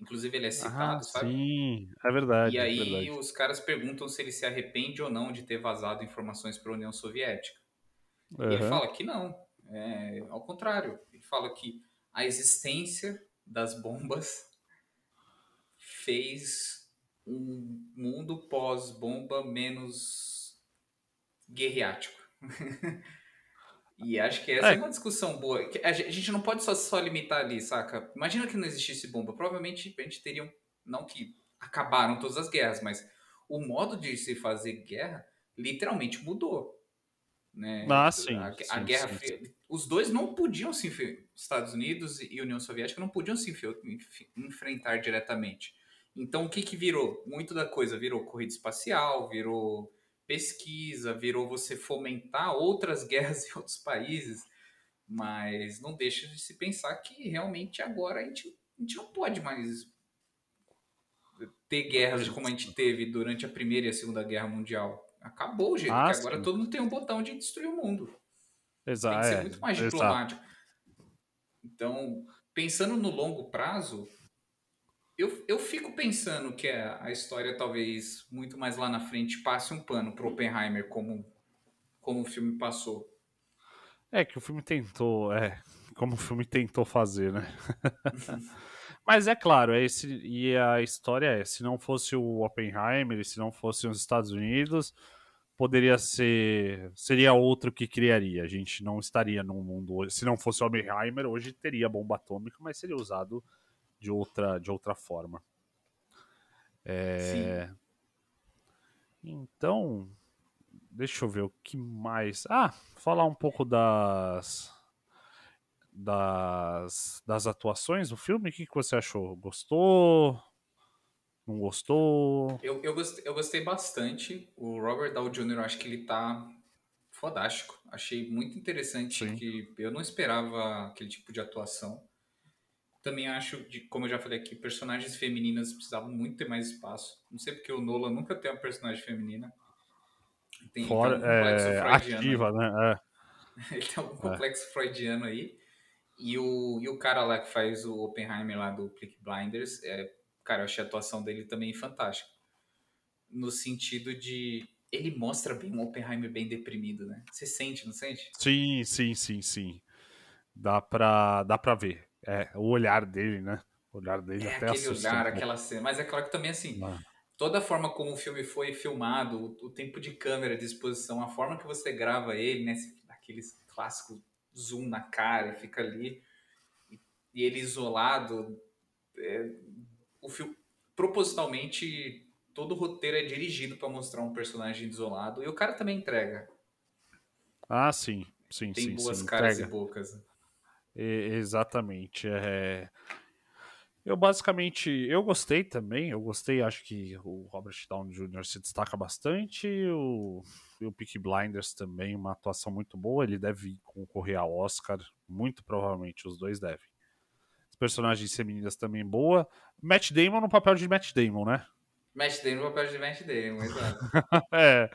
Inclusive ele é citado, Ah, sabe? sim, é verdade. E é aí verdade. os caras perguntam se ele se arrepende ou não de ter vazado informações para a União Soviética. E ele fala que não. É, ao contrário, ele fala que a existência das bombas fez um mundo pós-bomba menos guerreático. e acho que essa é. É. uma discussão boa. A gen- a gente não pode só, só limitar ali, saca? Imagina que não existisse bomba. Provavelmente a gente teria. um- Não que acabaram todas as guerras, mas o modo de se fazer guerra literalmente mudou. Né? Ah, sim, A, a sim, Guerra sim, Fria. Os dois não podiam se Estados Unidos e União Soviética não podiam se enfrentar diretamente. Então o que que virou? Muito da coisa virou corrida espacial, virou pesquisa, virou você fomentar outras guerras em outros países, mas não deixa de se pensar que realmente agora a gente, a gente não pode mais ter guerras como a gente teve durante a Primeira e a Segunda Guerra Mundial. Acabou jeito, Ah, agora todo mundo tem um botão de destruir o mundo. Tem Exato. que ser é, muito mais diplomático. Então, pensando no longo prazo, eu, eu fico pensando que a, a história talvez muito mais lá na frente passe um pano pro Oppenheimer como, como o filme passou. É que o filme tentou, é, como o filme tentou fazer, né? Mas é claro, é esse, e a história é, se não fosse o Oppenheimer, se não fosse os Estados Unidos, poderia ser, seria outro que criaria. A gente não estaria num mundo, hoje- se não fosse o Oppenheimer, hoje teria bomba atômica, mas seria usado de outra, de outra forma. É, Então, deixa eu ver o que mais. Ah, falar um pouco das das, das atuações do filme. O que, que você achou? Gostou? Não gostou? Eu, eu, gostei, eu gostei bastante. O Robert Downey Jr., eu acho que ele tá fodástico. Achei muito interessante Sim. que eu não esperava aquele tipo de atuação. Também acho, de, como eu já falei aqui, personagens femininas precisavam muito ter mais espaço. Não sei porque o Nolan nunca tem uma personagem feminina. Tem, Fora, tem complexo é, freudiano ativa, né? É. ele tem algum complexo freudiano aí. E o, e o cara lá que faz o Oppenheimer lá do Peaky Blinders, é, cara, eu achei a atuação dele também fantástica. No sentido de. Ele mostra bem um Oppenheimer bem deprimido, né? Você sente, não sente? Sim, sim, sim, sim. Dá pra, dá pra ver. É, o olhar dele, né? O olhar dele É até aquele assusta olhar, aquela cena. Mas é claro que também assim, Ah. toda a forma como o filme foi filmado, o, tempo de câmera de exposição, a forma que você grava ele, né? Aqueles clássicos zoom na cara, fica ali. E, e ele isolado. é, o filme, propositalmente, todo o roteiro é dirigido para mostrar um personagem isolado. E o cara também entrega. Ah, sim, sim, Tem sim, boas sim. caras entrega. e bocas. Exatamente. É... Eu basicamente, eu gostei também, eu gostei, acho que o Robert Downey Jr. se destaca bastante, o, e o Peaky Blinders também, uma atuação muito boa, ele deve concorrer ao Oscar, muito provavelmente, os dois devem. Personagens femininas também boa, Matt Damon no papel de Matt Damon, né? Matt Damon no papel de Matt Damon, exato. é,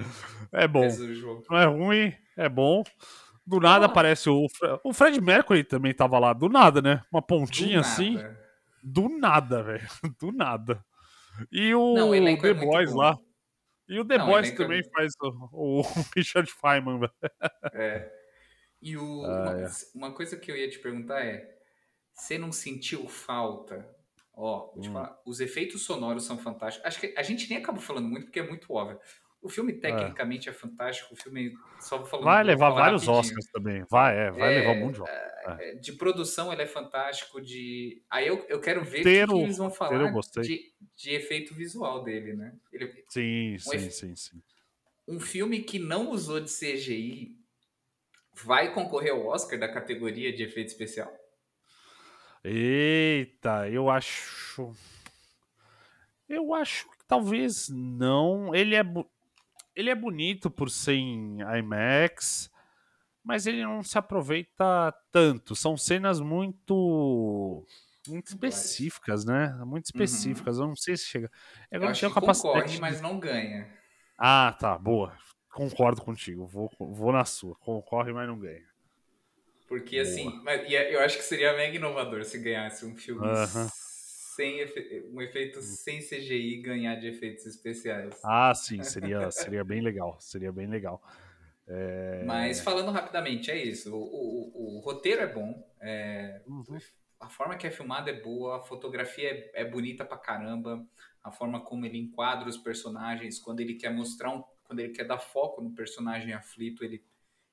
é bom. Jogo. Não é ruim, é bom. Do nada Ah. aparece o, Fre- o Fred Mercury também tava lá, do nada, né? Uma Do pontinha assim. nada. Do nada, velho. Do nada. E o Não, o The é Boys bom. lá. E o The Não, Boys é também muito- faz o, o Richard Feynman, velho. É. E o, Ah, uma, é. uma coisa que eu ia te perguntar é: você não sentiu falta? Ó, vou te Hum. falar, os efeitos sonoros são fantásticos. Acho que a gente nem acabou falando muito porque é muito óbvio. O filme tecnicamente é, fantástico, o filme só vou falando Vai levar vários rapidinho. Oscars também. Vai, é, vai É, levar um monte de Oscar. É, De produção ele é fantástico, de aí eu, eu quero ver o que, eles vão falar de, de efeito visual dele, né? Ele, Sim, sim, efe- sim, sim. um filme que não usou de CGI vai concorrer ao Oscar da categoria de efeito especial? Eita, eu acho. Eu acho que talvez não. Ele é, bu- ele é bonito por ser em IMAX, mas ele não se aproveita tanto. São cenas muito. muito específicas, né? Muito específicas. Eu não sei se chega. Eu Agora acho que capacidade. concorre, mas não ganha. Ah, tá, boa. Concordo contigo. Vou, vou na sua. Concorre, mas não ganha. Porque Boa. assim, mas, e eu acho que seria mega inovador se ganhasse um filme Aham. sem efe- um efeito sem CGI ganhar de efeitos especiais. Ah, sim, seria, seria bem legal. Seria bem legal. É, Mas falando rapidamente, é isso. O, o- o- o roteiro é bom, é, Uhum. a forma que é filmada é boa, a fotografia é, é bonita pra caramba, a forma como ele enquadra os personagens, quando ele quer mostrar um, quando ele quer dar foco no personagem aflito, ele,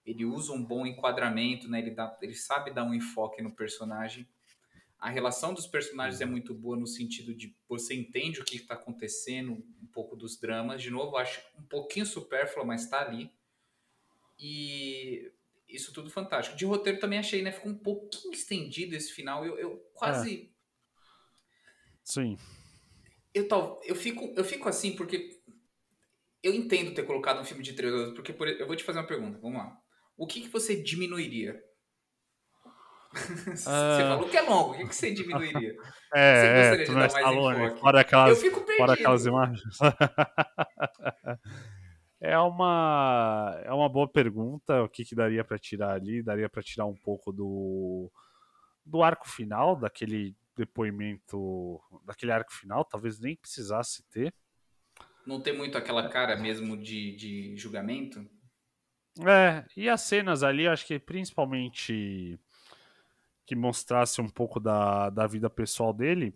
ele usa um bom enquadramento, né? Ele, dá, ele sabe dar um enfoque no personagem. A relação dos personagens é muito boa no sentido de você entende o que está acontecendo, um pouco dos dramas. De novo, acho um pouquinho supérfluo, mas está ali. E isso tudo fantástico. De roteiro também achei, né? Ficou um pouquinho estendido esse final. Eu, eu quase. Sim. Eu, tal, eu, fico, eu fico assim porque eu entendo ter colocado um filme de três horas, porque por- eu vou te fazer uma pergunta. Vamos lá. O que, que você diminuiria? você Ah. falou que é longo. O que, que você diminuiria? Você É, gostaria é de dar é mais Stallone. enfoque? Fora Eu aquelas, fico perdido. fora aquelas imagens. É uma, é uma boa pergunta. O que, que daria pra tirar ali? Daria pra tirar um pouco do, do arco final, daquele depoimento, daquele arco final. Talvez nem precisasse ter. Não tem muito aquela cara mesmo de, de julgamento? É, e as cenas ali, acho que principalmente que mostrasse um pouco da, da vida pessoal dele,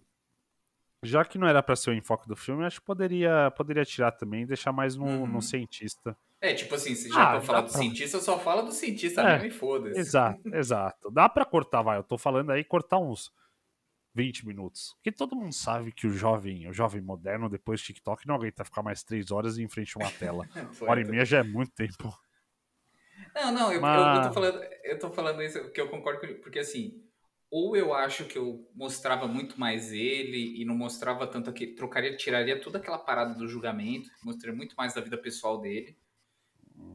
já que não era pra ser o enfoque do filme, acho que poderia, poderia tirar também e deixar mais no, Uhum. no cientista. É, tipo assim, se já Ah, pra falar do pra- cientista, eu só falo do cientista É, mesmo e foda-se. Exato, exato. Dá pra cortar, vai. Eu tô falando aí cortar uns 20 minutos. Porque todo mundo sabe que o jovem, o jovem moderno, depois do TikTok, não aguenta ficar mais 3 horas em frente a uma tela. Hora e tô- meia já é muito tempo. Não, não, eu, eu- eu, Mas- tô falando, eu tô falando isso porque eu concordo com ele, porque assim, ou eu acho que eu mostrava muito mais ele e não mostrava tanto aqui, trocaria, tiraria toda aquela parada do julgamento, mostraria muito mais da vida pessoal dele.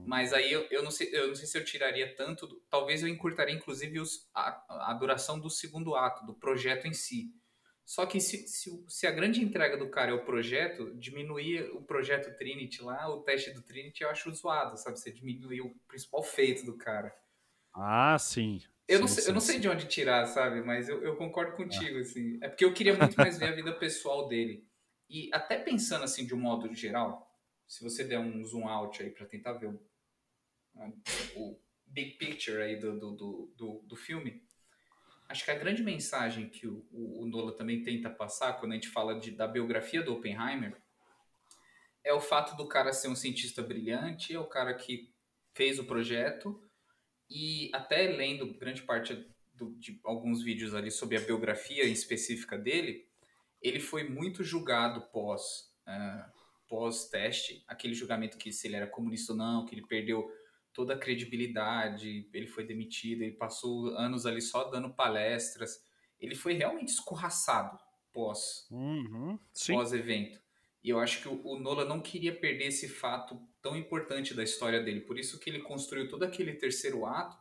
Mas aí eu, eu, não sei, eu não sei se eu tiraria tanto, talvez eu encurtaria inclusive os, a, a duração do segundo ato, do projeto em si. Só que se, se, se a grande entrega do cara é o projeto, diminuir o projeto Trinity lá, o teste do Trinity, eu acho zoado, sabe? Você diminuir o principal feito do cara. Ah, sim. Eu Sim, não, sei, sim, eu não sei sim. de onde tirar, sabe? Mas eu, eu concordo contigo, assim. É porque eu queria muito mais ver a vida pessoal dele. E até pensando, assim, de um modo geral, se você der um zoom out aí pra tentar ver o, o big picture aí do, do, do, do, do filme, acho que a grande mensagem que o, o, o Nola também tenta passar quando a gente fala de, da biografia do Oppenheimer é o fato do cara ser um cientista brilhante, é o cara que fez o projeto e até lendo grande parte do- de alguns vídeos ali sobre a biografia específica dele, ele foi muito julgado pós ah, pós teste, aquele julgamento que se ele era comunista ou não, que ele perdeu toda a credibilidade, ele foi demitido, ele passou anos ali só dando palestras, ele foi realmente escorraçado pós Uhum, sim. pós-evento. E eu acho que o, o Nola não queria perder esse fato tão importante da história dele. Por isso que ele construiu todo aquele terceiro ato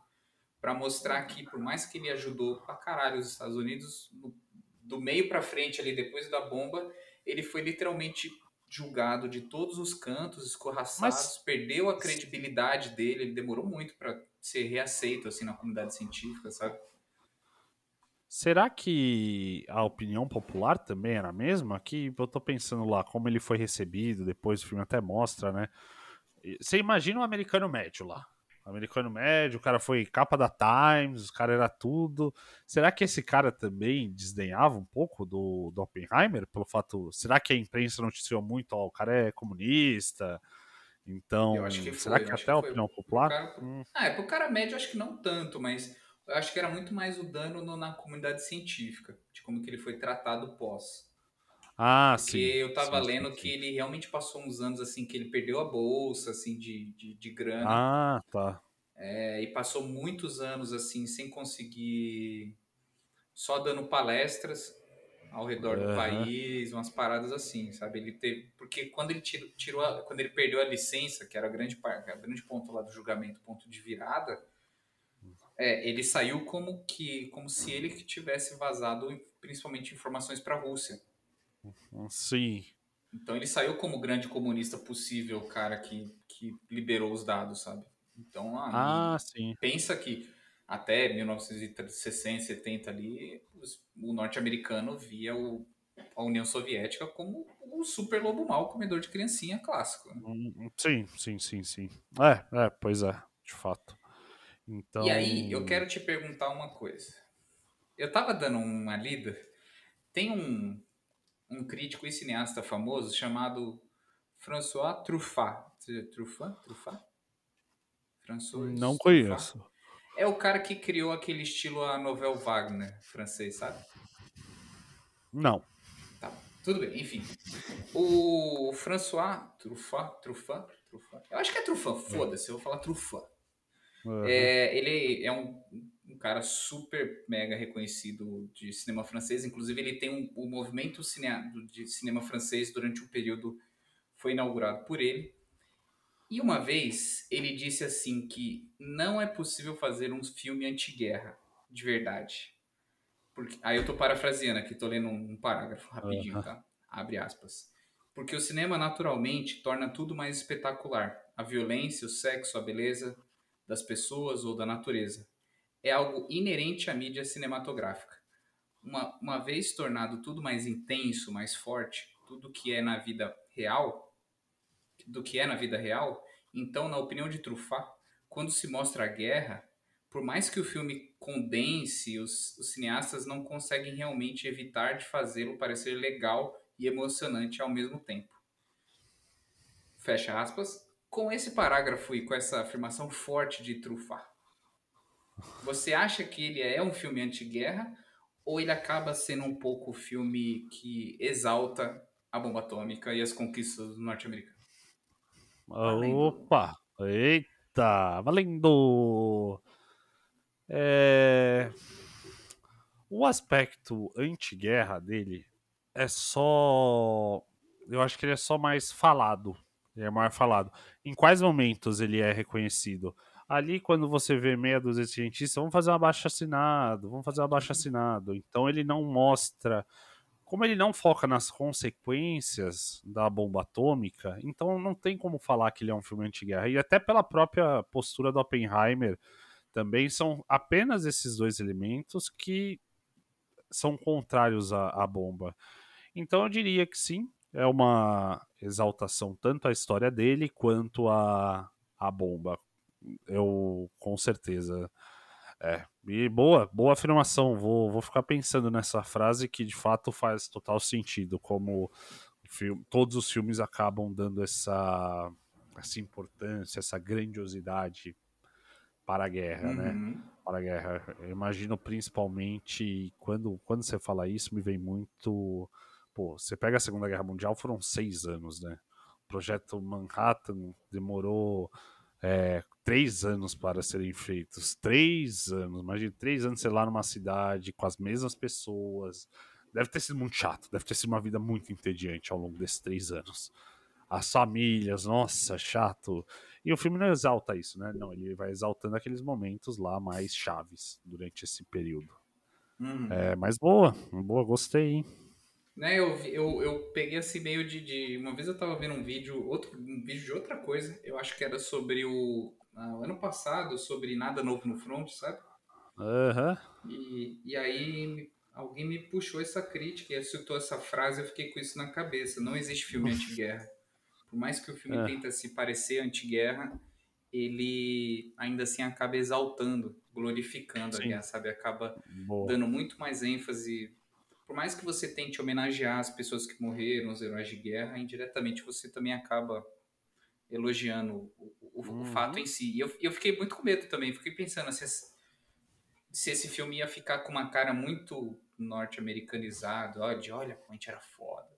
para mostrar que, por mais que ele ajudou pra caralho os Estados Unidos, no- do meio para frente ali, depois da bomba, ele foi literalmente julgado de todos os cantos, escorraçado, Mas- perdeu a credibilidade dele, ele demorou muito para ser reaceito assim na comunidade científica, sabe? Será que a opinião popular também era a mesma? Que eu tô pensando lá, como ele foi recebido, depois o filme até mostra, né? Você imagina um americano médio lá. Americano médio, o cara foi capa da Times, o cara era tudo. Será que esse cara também desdenhava um pouco do, do Oppenheimer? Pelo fato. Será que a imprensa noticiou muito? Ó, o cara é comunista. Então. Que será foi, que até a que foi. opinião popular? cara- Hum, Ah, é pro cara médio acho que não tanto, mas eu acho que era muito mais o dano no- na comunidade científica, de como que ele foi tratado pós. Ah, Porque sim. eu tava sim, lendo sim. que ele realmente passou uns anos assim que ele perdeu a bolsa assim de, de, de grana Ah, tá. é, e passou muitos anos assim sem conseguir só dando palestras ao redor do Aham. país, umas paradas assim, sabe? Ele teve porque quando ele tirou, tirou a- quando ele perdeu a licença, que era a grande parte, grande ponto lá do julgamento, ponto de virada, É, ele saiu como que como se ele que tivesse vazado principalmente informações para a Rússia. Sim. Então ele saiu como o grande comunista possível, o cara que, que liberou os dados, sabe? Então aí, Ah, sim. pensa que até 1960, 70 ali, os- o norte-americano via o- a União Soviética como o super lobo mau comedor de criancinha clássico. né? Hum, Sim, sim, sim, sim. É, é, pois é, de fato. Então. E aí, eu quero te perguntar uma coisa. Eu tava dando uma lida, tem um, um crítico e cineasta famoso chamado François Truffaut. Truffaut? Truffaut? François Não Truffaut. conheço. É o cara que criou aquele estilo a novel Wagner francês, sabe? Não. Tá, tudo bem, enfim. O François Truffaut, Truffaut, Truffaut. Eu acho que é Truffaut, foda-se, eu vou falar Truffaut. Uhum. É, ele é um cara super mega reconhecido de cinema francês. Inclusive, ele tem um, o movimento de cinema francês durante um período foi inaugurado por ele. E uma vez ele disse assim que não é possível fazer um filme anti-guerra de verdade. Porque, aí eu tô parafraseando aqui, tô lendo um, um parágrafo rapidinho, Aham. tá? Abre aspas. Porque o cinema naturalmente torna tudo mais espetacular. A violência, o sexo, a beleza das pessoas ou da natureza. É algo inerente à mídia cinematográfica. Uma, uma vez tornado tudo mais intenso, mais forte, tudo que é na vida real, do que é na vida real, então, na opinião de Truffaut, quando se mostra a guerra, por mais que o filme condense, os, os cineastas não conseguem realmente evitar de fazê-lo parecer legal e emocionante ao mesmo tempo. Fecha aspas. Com esse parágrafo e com essa afirmação forte de Truffaut, você acha que ele é um filme anti-guerra ou ele acaba sendo um pouco o filme que exalta a bomba atômica e as conquistas norte-americanas? Valendo. Opa! Eita! Valendo! É... O aspecto anti-guerra dele é só. Eu acho que ele é só mais falado. Ele é mais falado. Em quais momentos ele é reconhecido? Ali, quando você vê meia dúzia de cientistas, vamos fazer um abaixo assinado, vamos fazer um abaixo assinado. Então ele não mostra. Como ele não foca nas consequências da bomba atômica, então não tem como falar que ele é um filme anti-guerra. E até pela própria postura do Oppenheimer, também são apenas esses dois elementos que são contrários à, à bomba. Então eu diria que sim, é uma exaltação tanto à história dele quanto à, à bomba. Eu com certeza. É. E boa, boa afirmação. Vou, vou ficar pensando nessa frase que de fato faz total sentido, como filme- todos os filmes acabam dando essa, essa importância, essa grandiosidade para a guerra, né? Uhum. para a guerra. Eu imagino principalmente quando, quando você fala isso, me vem muito. Pô, você pega a Segunda Guerra Mundial, foram seis anos, né? O projeto Manhattan demorou é, três anos para serem feitos. Três anos. Imagina, três anos, sei lá, numa cidade, com as mesmas pessoas. Deve ter sido muito chato, deve ter sido uma vida muito entediante ao longo desses três anos. As famílias, nossa, chato. E o filme não exalta isso, né? Não, ele vai exaltando aqueles momentos lá mais chaves durante esse período. Uhum. É, mas boa, boa, gostei, hein? Né, eu, eu, eu peguei esse meio de, de- Uma vez eu tava vendo um vídeo, outro, um vídeo de outra coisa, eu acho que era sobre o. ah, ano passado, sobre Nada Novo no Front, sabe? Aham. E, e aí alguém me puxou essa crítica e citou essa frase, eu fiquei com isso na cabeça. Não existe filme anti-guerra. Por mais que o filme É. tenta se parecer anti-guerra, ele ainda assim acaba exaltando, glorificando a Sim. guerra, sabe? Acaba Boa. dando muito mais ênfase. Por mais que você tente homenagear as pessoas que morreram, os heróis de guerra, indiretamente você também acaba elogiando o, o- o Uhum. fato em si. E eu, eu fiquei muito com medo também, fiquei pensando se, esse- se esse filme ia ficar com uma cara muito norte-americanizado, ó, de olha a gente era foda.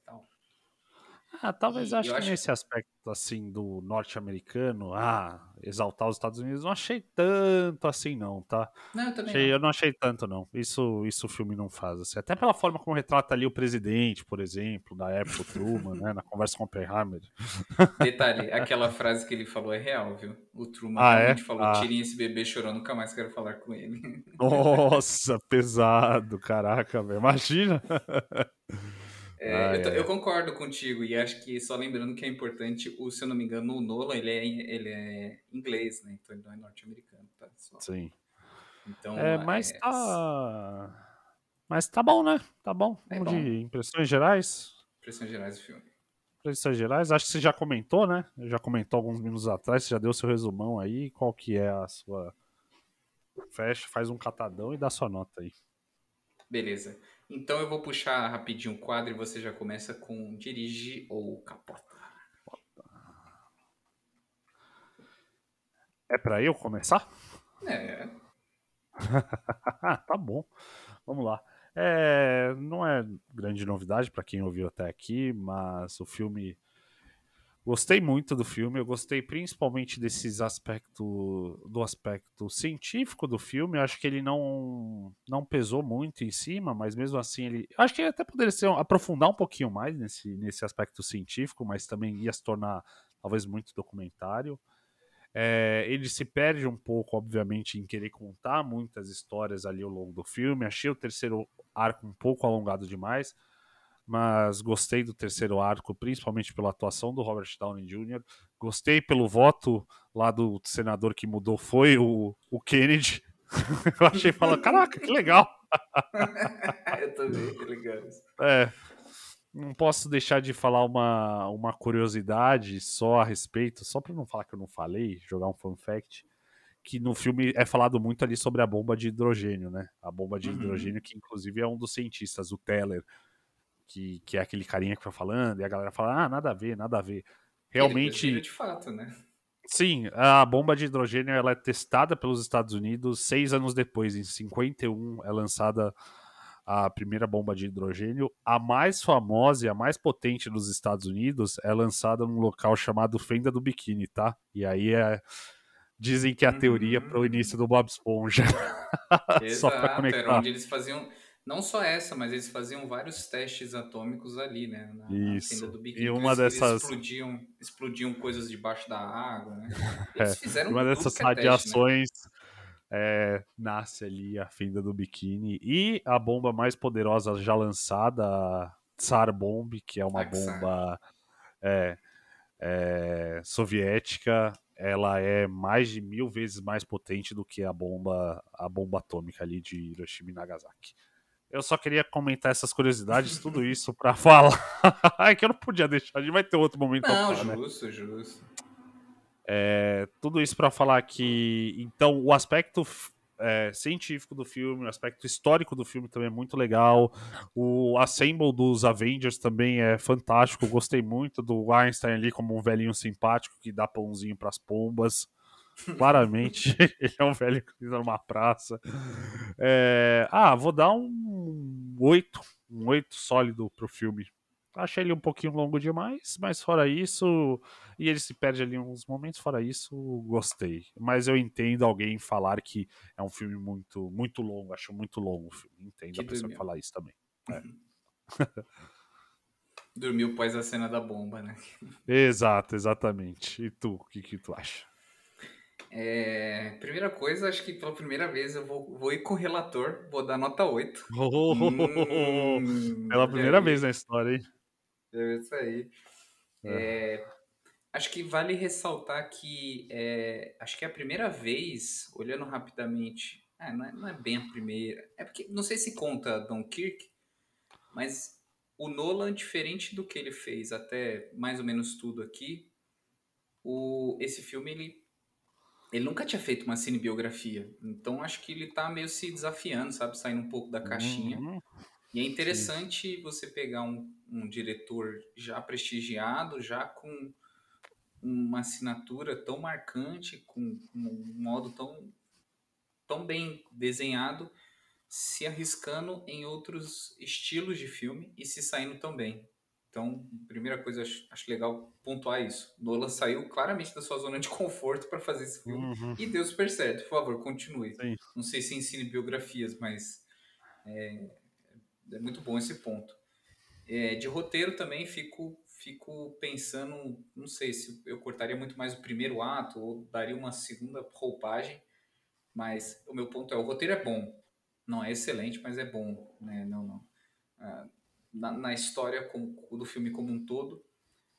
Ah, talvez E acho eu que acho- nesse aspecto assim do norte-americano, ah, exaltar os Estados Unidos, não achei tanto assim não, tá? Não, eu também Achei- não. eu não achei tanto não. Isso, isso o filme não faz. assim. Até pela forma como retrata ali o presidente, por exemplo, da época Truman, né, na conversa com o Oppenheimer. Detalhe, aquela frase que ele falou é real, viu? O Truman Ah, é? realmente falou: Ah. tirem esse bebê chorando, nunca mais quero falar com ele. Nossa, pesado, caraca, velho. Imagina. É, Ah, eu, é. eu concordo contigo, e acho que só lembrando que é importante, o, se eu não me engano, o Nolan ele é, ele é inglês, né? Então ele não é norte-americano, tá? Só. Sim. Então, É, mas é, tá. Mas tá bom, né? Tá bom. É Vamos bom. de impressões gerais. Impressões gerais do filme. Impressões gerais, acho que você já comentou, né? Já comentou alguns minutos atrás, você já deu seu resumão aí. Qual que é a sua. Fecha, faz um catadão e dá sua nota aí. Beleza. Então eu vou puxar rapidinho o quadro e você já começa com dirige ou capota. É pra eu começar? É, tá bom. Vamos lá. É, não é grande novidade para quem ouviu até aqui, mas o filme. Gostei muito do filme, eu gostei principalmente desses aspectos do aspecto científico do filme. Eu acho que ele não não pesou muito em cima, mas mesmo assim ele, acho que ele até poderia ser, aprofundar um pouquinho mais nesse nesse aspecto científico, mas também ia se tornar talvez muito documentário. É, ele se perde um pouco, obviamente, em querer contar muitas histórias ali ao longo do filme. Achei o terceiro arco um pouco alongado demais, mas gostei do terceiro arco, principalmente pela atuação do Robert Downey Jr. Gostei pelo voto lá do senador que mudou, foi o, o Kennedy. Eu achei, falando, caraca, que legal. eu também, que legal. É, não posso deixar de falar uma, uma curiosidade só a respeito, só para não falar que eu não falei, jogar um fun fact, que no filme é falado muito ali sobre a bomba de hidrogênio, né? A bomba de Uhum. hidrogênio, que inclusive é um dos cientistas, o Teller, que, que é aquele carinha que vai falando, e a galera fala, ah, nada a ver, nada a ver. Ele Realmente, precisa de fato, né? Sim, a bomba de hidrogênio ela é testada pelos Estados Unidos seis anos depois, em 51, é lançada a primeira bomba de hidrogênio. A mais famosa e a mais potente dos Estados Unidos é lançada num local chamado Fenda do Biquíni, tá? E aí é. Dizem que é a teoria para o Uhum. início do Bob Esponja. Só para Exato, era conectar. onde eles faziam, não só essa, mas eles faziam vários testes atômicos ali, né? Na, Isso. do. E uma dessas- explodiam, explodiam coisas debaixo da água, né? É, Eles fizeram Uma tudo dessas é teste, né? radiações é, nasce ali a fenda do biquíni. E a bomba mais poderosa já lançada, a Tsar Bomb, que é uma bomba é, é, soviética, ela é mais de mil vezes mais potente do que a bomba, a bomba atômica ali de Hiroshima e Nagasaki. Eu só queria comentar essas curiosidades, tudo isso pra falar. é que eu não podia deixar, a gente vai ter outro momento Não, falar, né? justo, justo. É, tudo isso para falar que, então, o aspecto é, científico do filme, o aspecto histórico do filme também é muito legal. O Assemble dos Avengers também é fantástico. Eu Gostei muito do Einstein ali como um velhinho simpático que dá pãozinho pras pombas. Claramente, ele é um velho que fica numa praça. É, ah, vou dar um 8, um 8 sólido pro filme. Achei ele um pouquinho longo demais, mas fora isso, e ele se perde ali em uns momentos, fora isso, gostei. Mas eu entendo alguém falar que é um filme muito muito longo, acho muito longo o filme. Entendo Que a pessoa que dormiu. falar isso também. Dormiu após a cena da bomba, né? Exato, exatamente. E tu, o que, que tu acha? É, primeira coisa, acho que pela primeira vez eu vou, vou ir com o relator, vou dar nota 8. Hum, Pela já primeira vi. vez na história, hein? É isso aí. É, acho que vale ressaltar que é, acho que é a primeira vez, olhando rapidamente, é, não, é, não é bem a primeira, é porque não sei se conta Dunkirk, mas o Nolan, diferente do que ele fez até mais ou menos tudo aqui, o, esse filme ele, ele nunca tinha feito uma cinebiografia, então acho que ele tá meio se desafiando, sabe, saindo um pouco da caixinha. Uhum. E é interessante você pegar um, um diretor já prestigiado, já com uma assinatura tão marcante, com um modo tão, tão bem desenhado, se arriscando em outros estilos de filme e se saindo tão bem. Então, primeira coisa, acho, acho legal pontuar isso. Nolan saiu claramente da sua zona de conforto para fazer esse filme Uhum. e deu super certo. Por favor, continue. Sim. Não sei se ensine biografias, mas é, é muito bom esse ponto. É, de roteiro também fico, fico pensando, não sei se eu cortaria muito mais o primeiro ato ou daria uma segunda roupagem, mas o meu ponto é, o roteiro é bom. Não é excelente, mas é bom. Né? Não, não. Ah, na, na história como, do filme como um todo,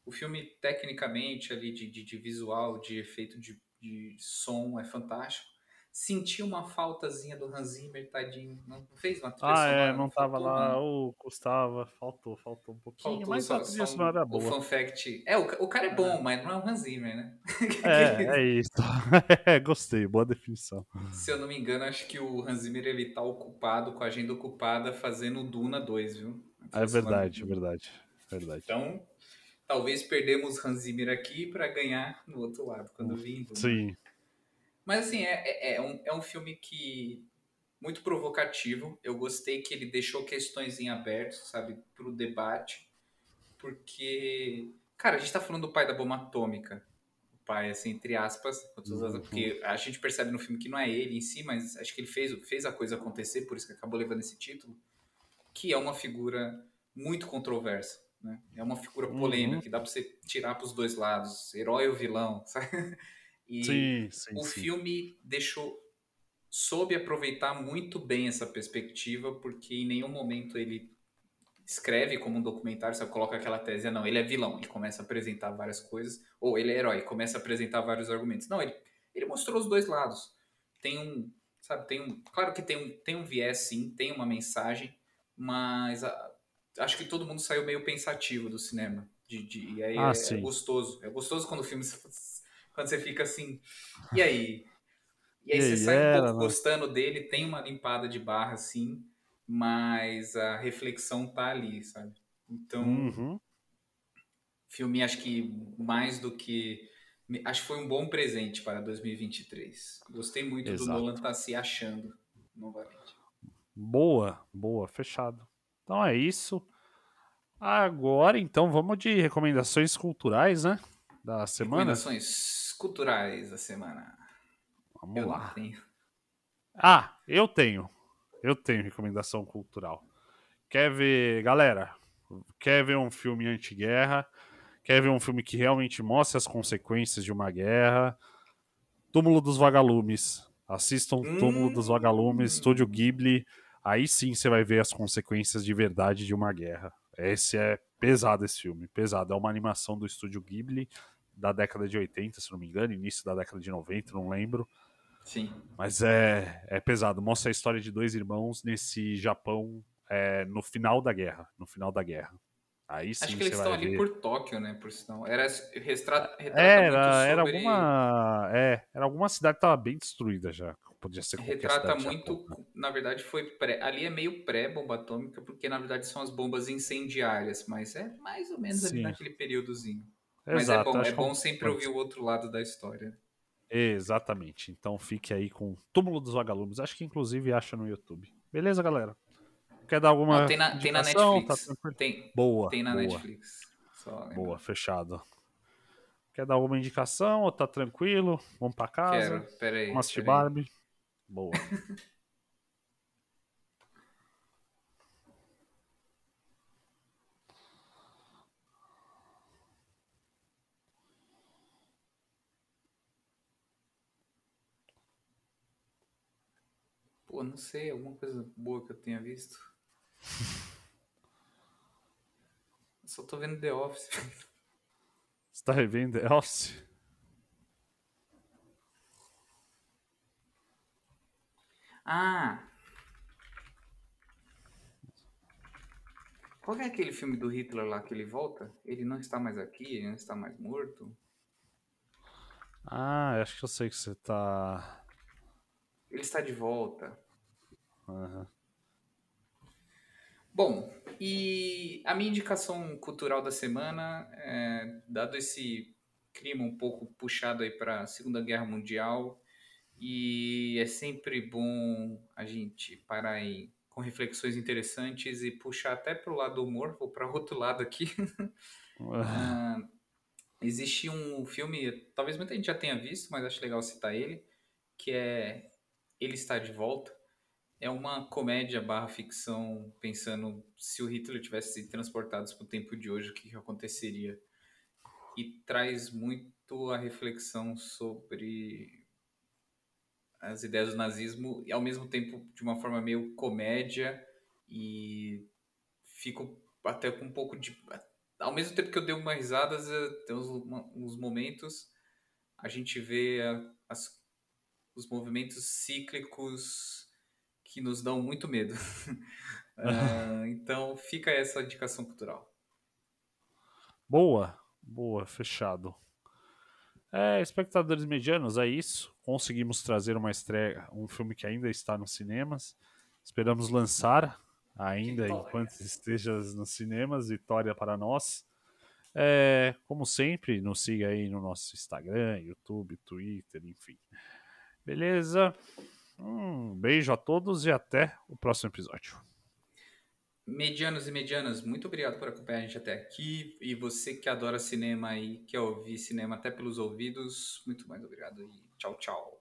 o filme tecnicamente ali de, de, de visual, de efeito de, de som é fantástico. Senti uma faltazinha do Hans Zimmer, tadinho. Não fez uma trilha Ah, é, sonora, não tava faltou lá, uma- ou custava, faltou, faltou um pouquinho, Faltou mas só- a trilha só um- sonora é O boa. fun fact. É, o, o cara é bom, mas não é o Hans Zimmer, né? É, é isso. É, gostei, boa definição. Se eu não me engano, acho que o Hans Zimmer ele tá ocupado, com a agenda ocupada, fazendo o Duna 2, viu? A É sonora verdade, é verdade, verdade. Então, talvez perdemos Hans Zimmer aqui para ganhar no outro lado, quando vir Duna. Sim, Mas assim, é, é, é um, é um filme que muito provocativo. Eu gostei que ele deixou questões em aberto, sabe, pro debate. Porque, cara, a gente tá falando do pai da bomba atômica. O pai, assim, entre aspas, Uhum. porque a gente percebe no filme que não é ele em si, mas acho que ele fez, fez a coisa acontecer, por isso que acabou levando esse título. Que é uma figura muito controversa. Né? É uma figura polêmica, Uhum. que dá pra você tirar pros dois lados, herói ou vilão, sabe? E, sim, sim, o sim. filme deixou soube aproveitar muito bem essa perspectiva porque em nenhum momento ele escreve como um documentário só coloca aquela tese não ele é vilão ele começa a apresentar várias coisas ou ele é herói começa a apresentar vários argumentos não ele ele mostrou os dois lados tem um sabe tem um claro que tem um tem um viés sim tem uma mensagem mas a- acho que todo mundo saiu meio pensativo do cinema de, de- e aí Ah, é, é gostoso é gostoso quando o filme quando você fica assim e aí? E aí E você aí, sai um era, pouco né? gostando dele, tem uma limpada de barra, sim, mas a reflexão tá ali, sabe? Então, Uhum. filme acho que mais do que. Acho que foi um bom presente para 2023. Gostei muito Exato. do Nolan estar se achando novamente. Boa, boa, fechado. Então é isso. Agora, então, vamos de recomendações culturais, né? Da semana. Recomendações culturais da semana. Vamos Eu lá. tenho. Ah, eu tenho. Eu tenho recomendação cultural. Quer ver, galera? Quer ver um filme anti-guerra? Quer ver um filme que realmente mostre as consequências de uma guerra? Túmulo dos Vagalumes. Assistam Túmulo dos Vagalumes, Hum. Estúdio Ghibli. Aí sim você vai ver as consequências de verdade de uma guerra. Esse é pesado esse filme, pesado. É uma animação do Estúdio Ghibli da década de 80, se não me engano, início da década de 90, não lembro. Sim. Mas é, é pesado. Mostra a história de dois irmãos nesse Japão é, no final da guerra. No final da guerra. Aí sim Acho que eles estão ali ver. por Tóquio, né? Por sinal. Era, retrata, retrata Era, era sobre- alguma. É, era alguma cidade que tava bem destruída já. Podia ser qualquer retrata muito, né? na verdade foi pré, ali é meio pré-bomba atômica, porque na verdade são as bombas incendiárias, mas é mais ou menos ali Sim. naquele períodozinho. Mas Exato, é bom, é que um bom sempre ouvir o outro lado da história. Exatamente. Então fique aí com Túmulo dos Vagalumes. Acho que inclusive acha no YouTube. Beleza, galera? Quer dar alguma. Não, tem na, tem na indicação? Netflix. Tá tem, boa. tem na boa. Netflix. Boa, fechado. Quer dar alguma indicação ou tá tranquilo? Vamos pra casa? Quero, peraí. Vamos assistir. Barbie? Boa. Pô, não sei, alguma coisa boa que eu tenha visto. Eu só tô vendo The Office. Você tá revendo The Office? Ah! Qual é aquele filme do Hitler lá que ele volta? Ele não está mais aqui, ele não está mais morto. Ah, acho que eu sei que você tá. Ele está de volta. Aham. Bom, e a minha indicação cultural da semana, é, dado esse clima um pouco puxado aí para a Segunda Guerra Mundial, e é sempre bom a gente parar e com reflexões interessantes e puxar até para o lado do humor, vou para outro lado aqui. uh, existe um filme, talvez muita gente já tenha visto, mas acho legal citar ele, que é Ele Está de Volta. É uma comédia barra ficção pensando se o Hitler tivesse sido transportado para o tempo de hoje, o que, que aconteceria. E traz muito a reflexão sobre as ideias do nazismo e ao mesmo tempo de uma forma meio comédia e fico até com um pouco de ao mesmo tempo que eu dei umas risadas tem uns, uns momentos a gente vê as, os movimentos cíclicos que nos dão muito medo. Uh, então fica essa indicação cultural. Boa boa fechado é, espectadores medianos, é isso. Conseguimos trazer uma estreia, um filme que ainda está nos cinemas. Esperamos lançar ainda Vitória. enquanto esteja nos cinemas. Vitória para nós. É, como sempre, nos siga aí no nosso Instagram, YouTube, Twitter, enfim. Beleza? Um beijo a todos e até o próximo episódio. Medianos e medianas, muito obrigado por acompanhar a gente até aqui. E você que adora cinema e quer ouvir cinema até pelos ouvidos, muito mais obrigado e tchau, tchau.